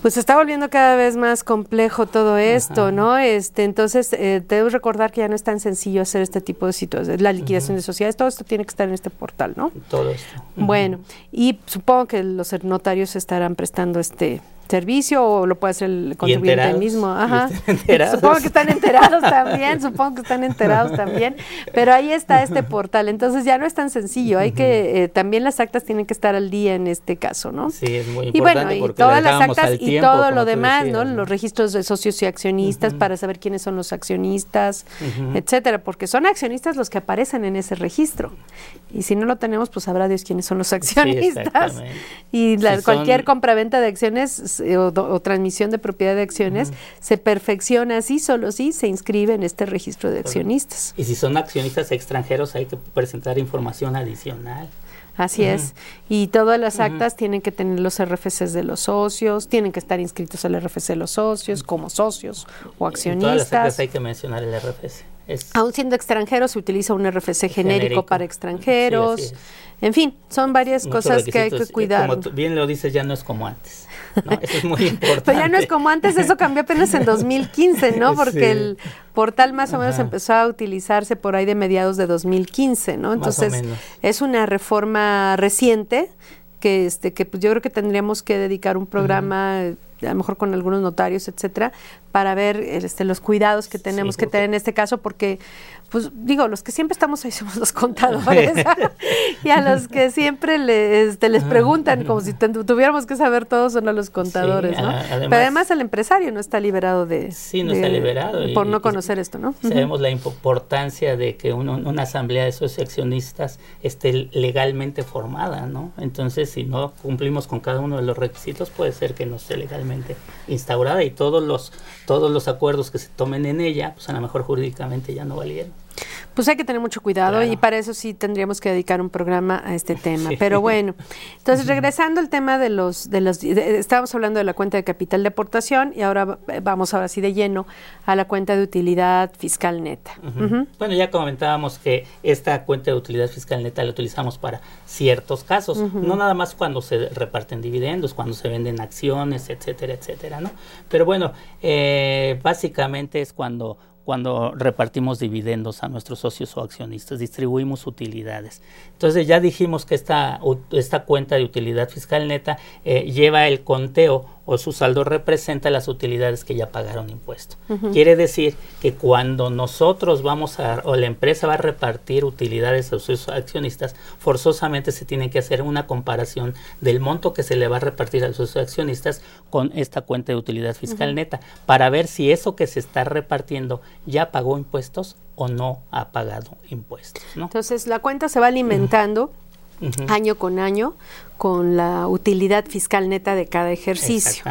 Pues se está volviendo cada vez más complejo todo esto, ¿no? Este, entonces, eh, debemos recordar que ya no es tan sencillo hacer este tipo de situaciones. La liquidación de sociedades, todo esto tiene que estar en este portal, ¿no? Todo esto. Bueno, y supongo que los notarios estarán prestando este servicio o lo puede hacer el contribuyente mismo. Ajá. Supongo que están enterados también, supongo que están enterados también, pero ahí está este portal, entonces ya no es tan sencillo, hay que, eh, también las actas tienen que estar al día en este caso, ¿no? Sí, es muy importante. Y bueno, y todas las actas y todo lo demás, ¿no? Los registros de socios y accionistas para saber quiénes son los accionistas, etcétera, porque son accionistas los que aparecen en ese registro. Y si no lo tenemos, pues sabrá Dios quiénes son los accionistas. y la, cualquier compraventa de acciones eh, o, transmisión de propiedad de acciones se perfecciona así, solo si se inscribe en este registro de accionistas. Y si son accionistas extranjeros hay que presentar información adicional. Así es. Y todas las actas tienen que tener los RFCs de los socios, tienen que estar inscritos al RFC de los socios como socios o accionistas. todas las actas hay que mencionar el RFC. Aún siendo extranjero se utiliza un RFC genérico, para extranjeros. en fin, son varias cosas que hay que cuidar. Como bien lo dices, ya no es como antes. Eso es muy importante. Pero ya no es como antes, eso cambió apenas en 2015, ¿no? Porque el portal más o menos empezó a utilizarse por ahí de mediados de 2015, ¿no? Entonces, es una reforma reciente que este que pues yo creo que tendríamos que dedicar un programa a lo mejor con algunos notarios, etcétera, para ver este, los cuidados que tenemos que tener en este caso, porque, pues digo, los que siempre estamos ahí somos los contadores, y a los que siempre les, este, les preguntan, como si tuviéramos que saber todos son a los contadores, ¿no? Pero además el empresario no está liberado de... Sí, no está liberado. por no conocer esto, ¿no? Sabemos la importancia de que una asamblea de asociacionistas esté legalmente formada, ¿no? Entonces, si no cumplimos con cada uno de los requisitos, puede ser que no esté legalmente instaurada y todos los todos los acuerdos que se tomen en ella, pues a lo mejor jurídicamente ya no valieron. Pues hay que tener mucho cuidado y para eso sí tendríamos que dedicar un programa a este tema. Pero bueno, entonces regresando al tema de los, de los, estábamos hablando de la cuenta de capital de aportación y ahora vamos ahora sí de lleno a la cuenta de utilidad fiscal neta. Bueno, ya comentábamos que esta cuenta de utilidad fiscal neta la utilizamos para ciertos casos, no nada más cuando se reparten dividendos, cuando se venden acciones, etcétera, etcétera, ¿no? Pero bueno, eh, básicamente es cuando cuando repartimos dividendos a nuestros socios o accionistas, distribuimos utilidades. Entonces ya dijimos que esta, esta cuenta de utilidad fiscal neta eh, lleva el conteo o su saldo representa las utilidades que ya pagaron impuesto. Quiere decir que cuando nosotros vamos a, o la empresa va a repartir utilidades a sus accionistas, forzosamente se tiene que hacer una comparación del monto que se le va a repartir a sus accionistas con esta cuenta de utilidad fiscal neta, para ver si eso que se está repartiendo ya pagó impuestos o no ha pagado impuestos. Entonces la cuenta se va alimentando año con año con la utilidad fiscal neta de cada ejercicio.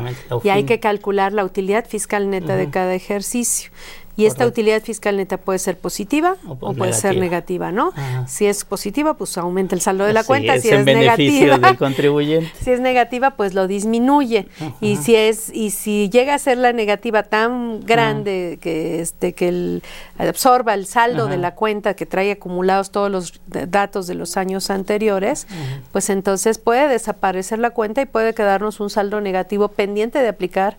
Y hay que calcular la utilidad fiscal neta de cada ejercicio. Y esta utilidad fiscal neta puede ser positiva o, puede ser negativa, ¿no? Si es positiva, pues aumenta el saldo de la cuenta. si es negativa, del contribuyente. si es negativa, pues lo disminuye. Y si es y si llega a ser la negativa tan grande que este que el, absorba el saldo de la cuenta que trae acumulados todos los datos de los años anteriores, pues entonces puede desaparecer la cuenta y puede quedarnos un saldo negativo pendiente de aplicar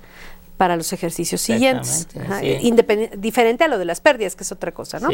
para los ejercicios siguientes. diferente a lo de las pérdidas, que es otra cosa, ¿no?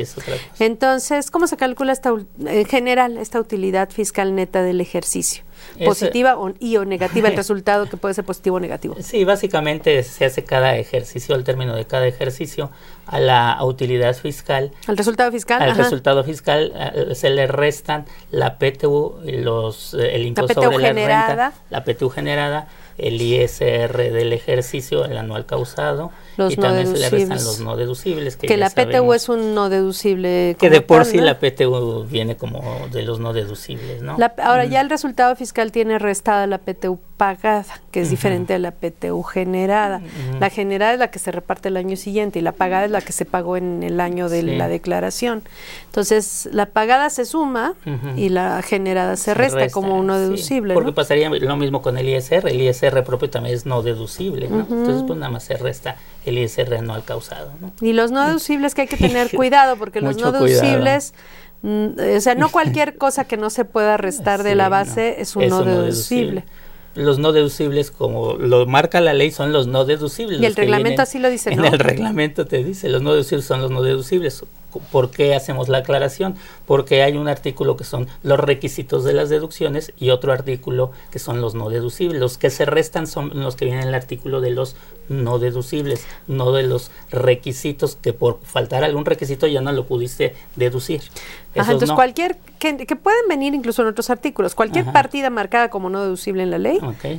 Entonces, ¿cómo se calcula esta, en general esta utilidad fiscal neta del ejercicio? ¿Positiva o, y o negativa el resultado que puede ser positivo o negativo? Sí, básicamente se hace cada ejercicio, al término de cada ejercicio, a la utilidad fiscal. ¿Al resultado fiscal? Al resultado fiscal eh, se le restan la PTU, los, eh, el impuesto sobre la renta, la PTU generada el ISR del ejercicio, el anual causado, y también se le restan los no deducibles. Que, la PTU es un no deducible. Que de por sí la PTU viene como de los no deducibles, ¿no? ahora ya el resultado fiscal tiene restada la PTU pagada, que es diferente a la PTU generada. La generada es la que se reparte el año siguiente y la pagada es la que se pagó en el año de la declaración. Entonces, la pagada se suma y la generada se, resta, como uno deducible. porque pasaría lo mismo con el ISR. El ISR propio también es no deducible, ¿no? Entonces, pues nada más se resta el ISR no al causado. ¿no? Y los no deducibles que hay que tener cuidado, porque los no deducibles... Mm, o sea, no cualquier cosa que no se pueda restar de la base es un no deducible los no deducibles, como lo marca la ley, son los no deducibles. Y el reglamento así lo dice, ¿no? En el reglamento te dice, los no deducibles son los no deducibles. ¿Por qué hacemos la aclaración? Porque hay un artículo que son los requisitos de las deducciones y otro artículo que son los no deducibles. Los que se restan son los que vienen en el artículo de los no deducibles, no de los requisitos que por faltar algún requisito ya no lo pudiste deducir. entonces cualquier, que, pueden venir incluso en otros artículos, cualquier partida marcada como no deducible en la ley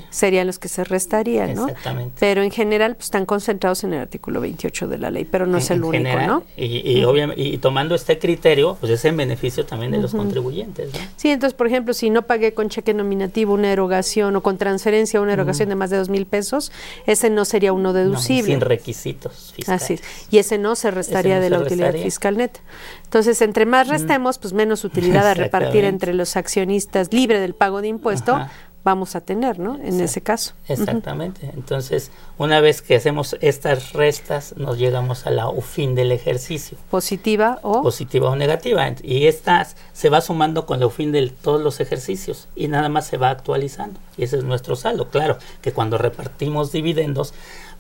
serían los que se restarían, ¿no? Exactamente. Pero en general pues, están concentrados en el artículo 28 de la ley, pero no es el único, ¿no? Y, obviamente, y tomando este criterio, pues es en beneficio también de los contribuyentes, ¿no? Sí, entonces, por ejemplo, si no pagué con cheque nominativo una erogación o con transferencia una erogación de más de dos mil pesos, ese no sería uno deducible. sin requisitos fiscales. Así Y ese no se restaría de la utilidad fiscal neta. Entonces, entre más restemos, pues menos utilidad a repartir entre los accionistas libre del pago de impuesto, vamos a tener, ¿no? En ese caso. Exactamente. Entonces, una vez que hacemos estas restas, nos llegamos a la fin del ejercicio. Positiva o positiva o negativa. Y estas se va sumando con la fin de todos los ejercicios y nada más se va actualizando. Y ese es nuestro saldo. Claro, que cuando repartimos dividendos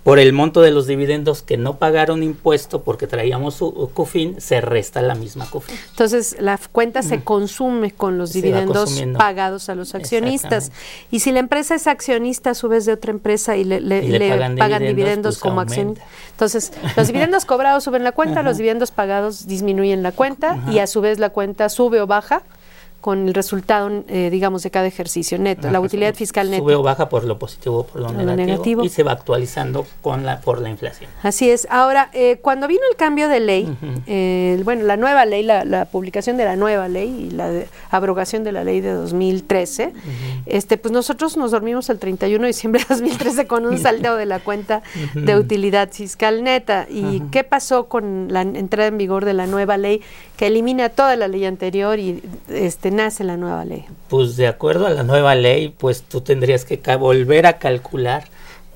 por el monto de los dividendos que no pagaron impuesto porque traíamos su CUFIN, se resta la misma CUFIN. Entonces, la cuenta se consume con los dividendos pagados a los accionistas. Y si la empresa es accionista a su vez de otra empresa y le, pagan, dividendos, pues, como accionista. Entonces, los dividendos cobrados suben la cuenta, los dividendos pagados disminuyen la cuenta y a su vez la cuenta sube o baja con el resultado, eh, digamos, de cada ejercicio neto, la utilidad fiscal neta. Sube o baja por lo positivo o por lo, negativo, y se va actualizando con la por la inflación. Así es. Ahora, eh, cuando vino el cambio de ley, eh, bueno, la nueva ley, la, publicación de la nueva ley y la abrogación de la ley de 2013, este, pues nosotros nos dormimos el 31 de diciembre de 2013 con un saldo de la cuenta de utilidad fiscal neta. ¿Y qué pasó con la entrada en vigor de la nueva ley que elimina toda la ley anterior y este nace la nueva ley? Pues de acuerdo a la nueva ley, pues tú tendrías que volver a calcular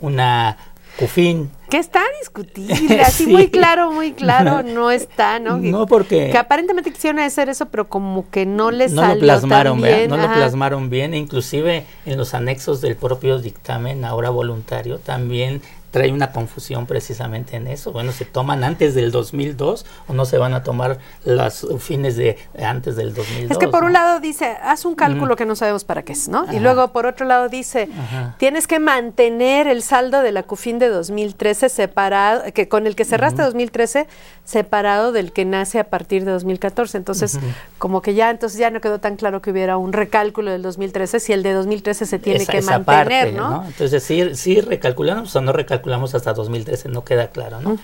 una CUFIN. Que está discutible, así muy claro, muy claro, no está, ¿no? No, porque... Que aparentemente quisieron hacer eso, pero como que no les no lo plasmaron bien. No lo plasmaron bien, inclusive en los anexos del propio dictamen, ahora voluntario, también trae una confusión precisamente en eso. Bueno, ¿se toman antes del 2002 o no se van a tomar los fines de antes del 2002? Es que por un lado dice, haz un cálculo que no sabemos para qué es, ¿no? Y luego por otro lado dice, tienes que mantener el saldo de la CUFIN de 2013 separado, que con el que cerraste 2013 separado del que nace a partir de 2014. Entonces, como que ya entonces ya no quedó tan claro que hubiera un recálculo del 2013 si el de 2013 se tiene que mantener, ¿no? Entonces, sí, sí recalculamos o no recalculamos calculamos hasta 2013, no queda claro, ¿no?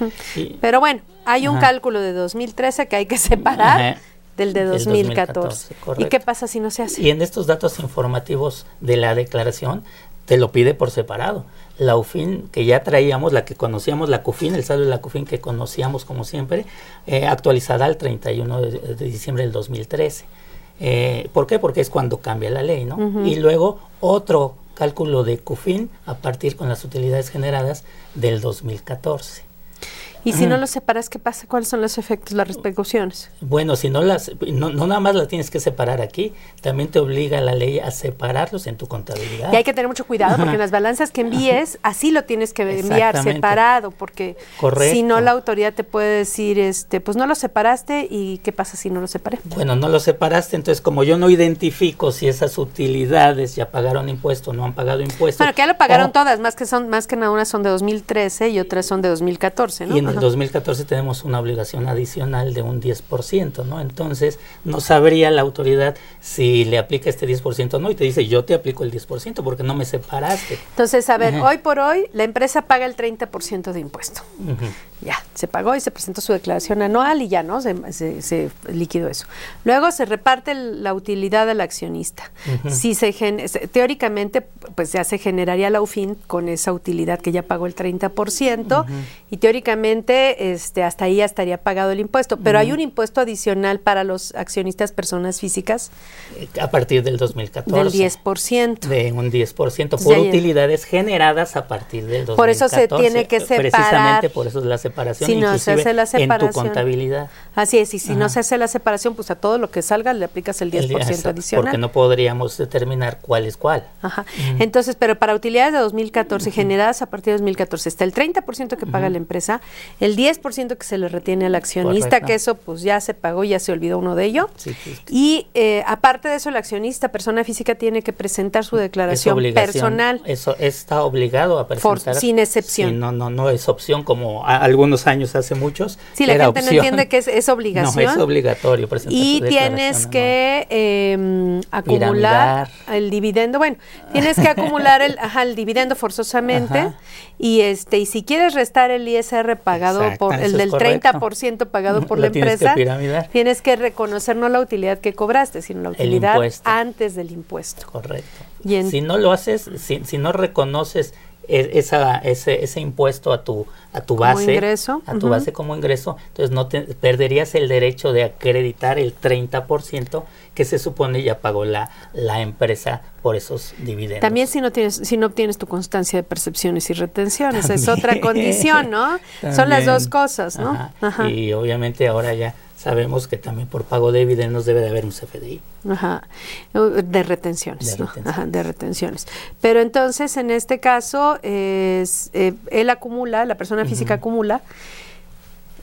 Pero bueno, hay un cálculo de 2013 que hay que separar. Del de 2014. ¿Y qué pasa si no se hace? Y en estos datos informativos de la declaración te lo pide por separado. La UFIN que ya traíamos, la que conocíamos, la CUFIN, el saldo de la CUFIN que conocíamos como siempre, eh, actualizada al 31 de, de, diciembre del 2013. Eh, ¿Por qué? Porque es cuando cambia la ley, ¿no? Y luego otro cálculo de CUFIN a partir con las utilidades generadas del 2014. Y si no los separas, ¿qué pasa? ¿Cuáles son los efectos, las repercusiones? Bueno, si no las, no, no nada más las tienes que separar aquí, también te obliga la ley a separarlos en tu contabilidad. Y hay que tener mucho cuidado porque en las balanzas que envíes, así lo tienes que enviar separado, porque Correcto. si no la autoridad te puede decir, este, pues no lo separaste y qué pasa si no lo separé. Bueno, no lo separaste, entonces como yo no identifico si esas utilidades ya pagaron impuesto o no han pagado impuesto. Bueno, que ya lo pagaron o- todas, más que son, más que nada unas son de 2013 y otras son de 2014, ¿no? Y en el Ajá. 2014 tenemos una obligación adicional de un 10%, ¿no? Entonces, no sabría la autoridad si le aplica este 10% o no, y te dice, yo te aplico el 10% porque no me separaste. Entonces, a ver, hoy por hoy la empresa paga el 30% de impuesto. Ya, se pagó y se presentó su declaración anual y ya, ¿no? Se, se, se liquidó eso. Luego se reparte el- la utilidad al accionista. Si se gen- se- teóricamente, pues ya se generaría la UFIN con esa utilidad que ya pagó el 30% Ujú. y teóricamente este, hasta ahí ya estaría pagado el impuesto. Pero hay Ujú. un impuesto adicional para los accionistas personas físicas A partir del 2014. del 10%. De un 10% Entonces, por ya- ya- utilidades generadas a partir del 2014. Por eso se tiene que separar. Precisamente por eso es la separación, Si no se hace la en separación. tu contabilidad. Así es, y si no Ajá. se hace la separación, pues a todo lo que salga le aplicas el 10% El- exacto, adicional. Porque no podríamos determinar cuál es cuál. Ajá. Entonces, pero para utilidades de 2014 generadas a partir de 2014 está el 30% que paga la empresa, el 10% que se le retiene al accionista, Correcto. que eso pues ya se pagó, ya se olvidó uno de ello. Sí, sí, Y eh, aparte de eso, el accionista, persona física, tiene que presentar su declaración personal. Eso está obligado a For- presentar. sin excepción. Sí, no, no, no es opción como a- algunos años hace muchos. Si la era gente no entiende que es, es obligación. No, es obligatorio presentar Y tienes que eh, acumular el dividendo. Bueno, tienes que acumular el, ajá, el dividendo forzosamente. Ajá. Y este y si quieres restar el ISR pagado por el del correcto. 30% pagado por la que empresa, piramidar. tienes que reconocer no la utilidad que cobraste, sino la utilidad antes del impuesto. Correcto. Y Si no lo haces, si, si no reconoces esa, ese, ese impuesto a tu, a tu base, ingreso, a tu base como ingreso, entonces no te, perderías el derecho de acreditar el 30% que se supone ya pagó la, la empresa por esos dividendos. También si no tienes, si no obtienes tu constancia de percepciones y retenciones, es otra condición, ¿no? Son las dos cosas, ¿no? Ajá. Ajá. Y obviamente ahora ya sabemos que también por pago de dividendos debe de haber un CFDI. Ajá, de retenciones, De ¿no? retenciones. Ajá, de retenciones. Pero entonces, en este caso, es, eh, él acumula, la persona física acumula,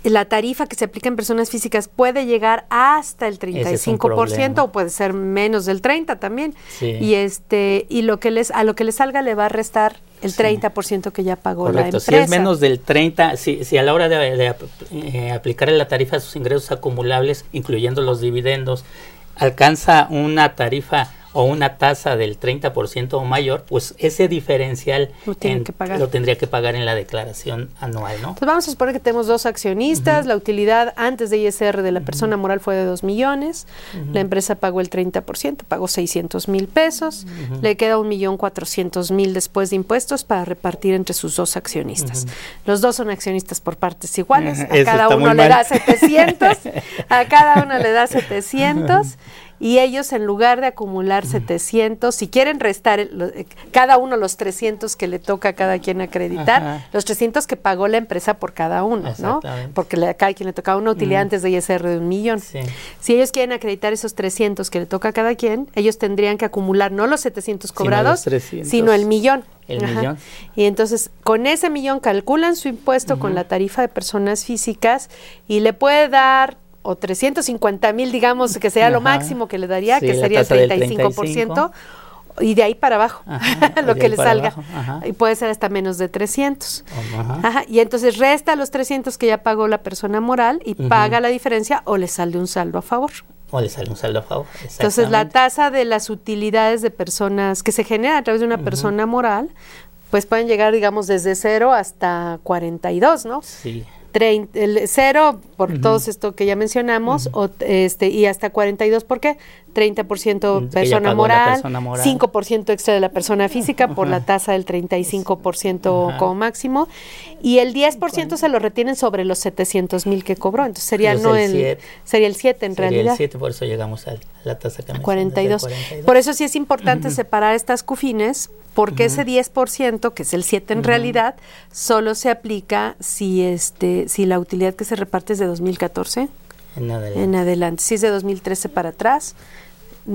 la tarifa que se aplica en personas físicas puede llegar hasta el Ese es un 35% problema. o puede ser menos del 30 también. Sí. Y este y lo que les a lo que le salga le va a restar el 30% que ya pagó la empresa. si es menos del 30, si, si a la hora de, de ap- eh, aplicar la tarifa a sus ingresos acumulables, incluyendo los dividendos, alcanza una tarifa o una tasa del 30% o mayor, pues ese diferencial Lo tiene en- que pagar. lo tendría que pagar en la declaración anual, ¿no? Entonces vamos a suponer que tenemos dos accionistas, la utilidad antes de ISR de la persona moral fue de 2 millones, la empresa pagó el 30%, pagó 600 mil pesos, le queda un millón cuatrocientos mil después de impuestos para repartir entre sus dos accionistas. Los dos son accionistas por partes iguales, a Eso cada uno le da 700, a cada uno le da 700 y ellos en lugar de acumular 700, si quieren restar el- eh, cada uno los 300 que le toca a cada quien acreditar, Ajá. los 300 que pagó la empresa por cada uno, ¿no? Porque le, a cada quien le tocaba una utilidad Mm. antes de ISR de un millón. Sí. Si ellos quieren acreditar esos 300 que le toca a cada quien, ellos tendrían que acumular no los 700 Sino cobrados, los 300. sino el millón. El millón. Y entonces con ese millón calculan su impuesto con la tarifa de personas físicas y le puede dar o 350 mil, digamos, que sea lo máximo que le daría, Sí, que sería el tasa del 35%, y de ahí para abajo, Ajá, lo que le salga. Y puede ser hasta menos de 300. Ajá. Y entonces resta los 300 que ya pagó la persona moral y paga la diferencia o le sale un saldo a favor. O le sale un saldo a favor. Entonces la tasa de las utilidades de personas que se generan a través de una persona moral, pues pueden llegar, digamos, desde cero hasta 42, ¿no? Sí. El cero por todo esto que ya mencionamos, o, este, y hasta 42, ¿por qué? 30% persona moral, persona moral, 5% extra de la persona física por la tasa del 35% como máximo, y el 10% se lo retienen sobre los 700 mil que cobró, entonces sería no el, sería el 7 en realidad. el 7, por eso llegamos a la tasa que 42. 42. Por eso sí es importante separar estas CUFINES, porque ese 10%, que es el 7 en realidad, solo se aplica si este si la utilidad que se reparte es de 2014 en adelante. En adelante. Si es de 2013 para atrás,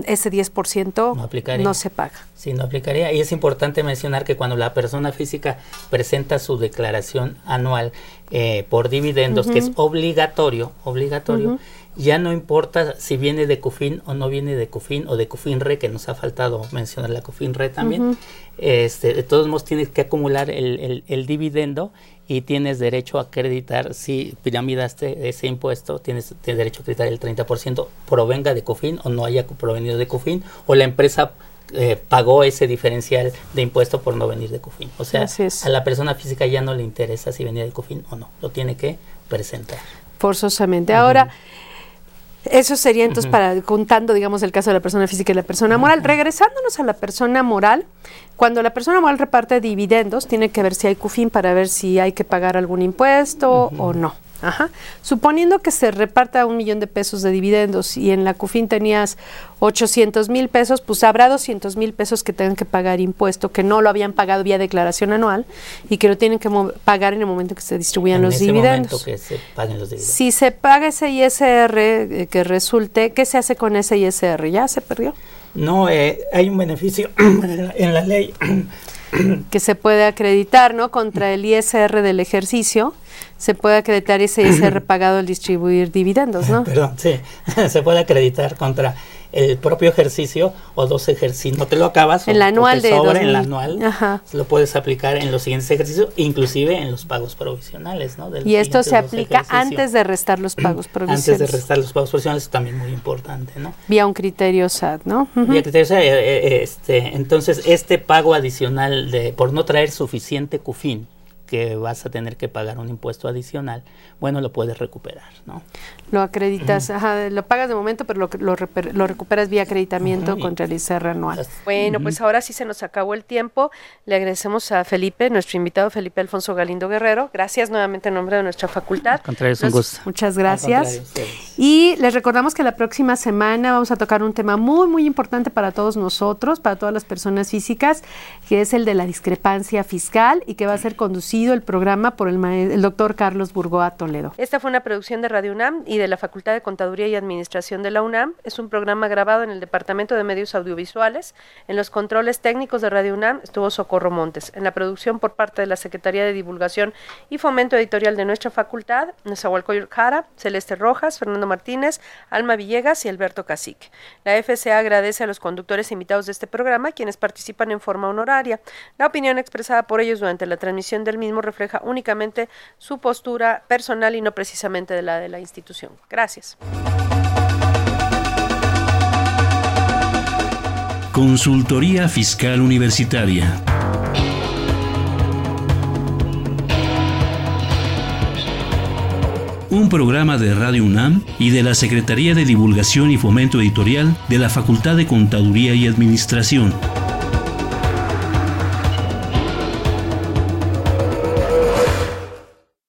ese 10% no, no, se paga. Sí, no aplicaría. Y es importante mencionar que cuando la persona física presenta su declaración anual eh, por dividendos, que es obligatorio, obligatorio, ya no importa si viene de CUFIN o no viene de CUFIN o de CUFINRE, que nos ha faltado mencionar la CUFINRE también, este, de todos modos tienes que acumular el, el, dividendo y tienes derecho a acreditar, si piramidaste ese impuesto, tienes, derecho a acreditar el 30%, provenga de CUFIN o no haya provenido de CUFIN, o la empresa eh, pagó ese diferencial de impuesto por no venir de CUFIN. O sea, a la persona física ya no le interesa si venía de CUFIN o no, lo tiene que presentar. Forzosamente. Ahora, eso sería entonces para contando, digamos, el caso de la persona física y la persona moral. Regresándonos a la persona moral, cuando la persona moral reparte dividendos, tiene que ver si hay CUFIN para ver si hay que pagar algún impuesto o no. Ajá. Suponiendo que se reparta un millón de pesos de dividendos y en la CUFIN tenías 800 mil pesos, pues habrá 200 mil pesos que tengan que pagar impuesto, que no lo habían pagado vía declaración anual y que lo tienen que pagar en el momento que se distribuyan los dividendos. que se paguen los dividendos. Si se paga ese ISR eh, que resulte, ¿qué se hace con ese ISR? ¿Ya se perdió? No, eh, hay un beneficio en la ley que se puede acreditar, ¿no? Contra el ISR del ejercicio se puede acreditar ese ISR pagado al distribuir dividendos, ¿no? Perdón, sí, se puede acreditar contra el propio ejercicio o dos ejercicios. No te lo acabas. En la anual sobra, en la anual. Lo puedes aplicar en los siguientes ejercicios, inclusive en los pagos provisionales, ¿no? y esto se aplica antes de restar los pagos provisionales. Antes de restar los pagos provisionales, también muy importante, ¿no? Vía un criterio SAT, ¿no? Vía criterio SAT, eh, eh, este, entonces este pago adicional de por no traer suficiente CUFIN que vas a tener que pagar un impuesto adicional, bueno, lo puedes recuperar, ¿no? Lo acreditas, ajá, lo pagas de momento, pero lo, lo, lo recuperas vía acreditamiento contra el ICR anual. Bueno, pues ahora sí se nos acabó el tiempo. Le agradecemos a Felipe, nuestro invitado Felipe Alfonso Galindo Guerrero. Gracias nuevamente en nombre de nuestra facultad. un gusto. Muchas gracias. Y les recordamos que la próxima semana vamos a tocar un tema muy, muy importante para todos nosotros, para todas las personas físicas, que es el de la discrepancia fiscal y que va a ser conducido el programa por el, doctor Carlos Burgoa Toledo. Esta fue una producción de Radio UNAM y de la Facultad de Contaduría y Administración de la UNAM. Es un programa grabado en el Departamento de Medios Audiovisuales. En los controles técnicos de Radio UNAM estuvo Socorro Montes. En la producción por parte de la Secretaría de Divulgación y Fomento Editorial de nuestra facultad, Nezahualcóyotl Jara, Celeste Rojas, Fernando Martínez, Alma Villegas y Alberto Cacique. La FCA agradece a los conductores invitados de este programa, quienes participan en forma honoraria. La opinión expresada por ellos durante la transmisión del mismo refleja únicamente su postura personal y no precisamente de la de la institución. Gracias. Consultoría Fiscal Universitaria. Un programa de Radio UNAM y de la Secretaría de Divulgación y Fomento Editorial de la Facultad de Contaduría y Administración.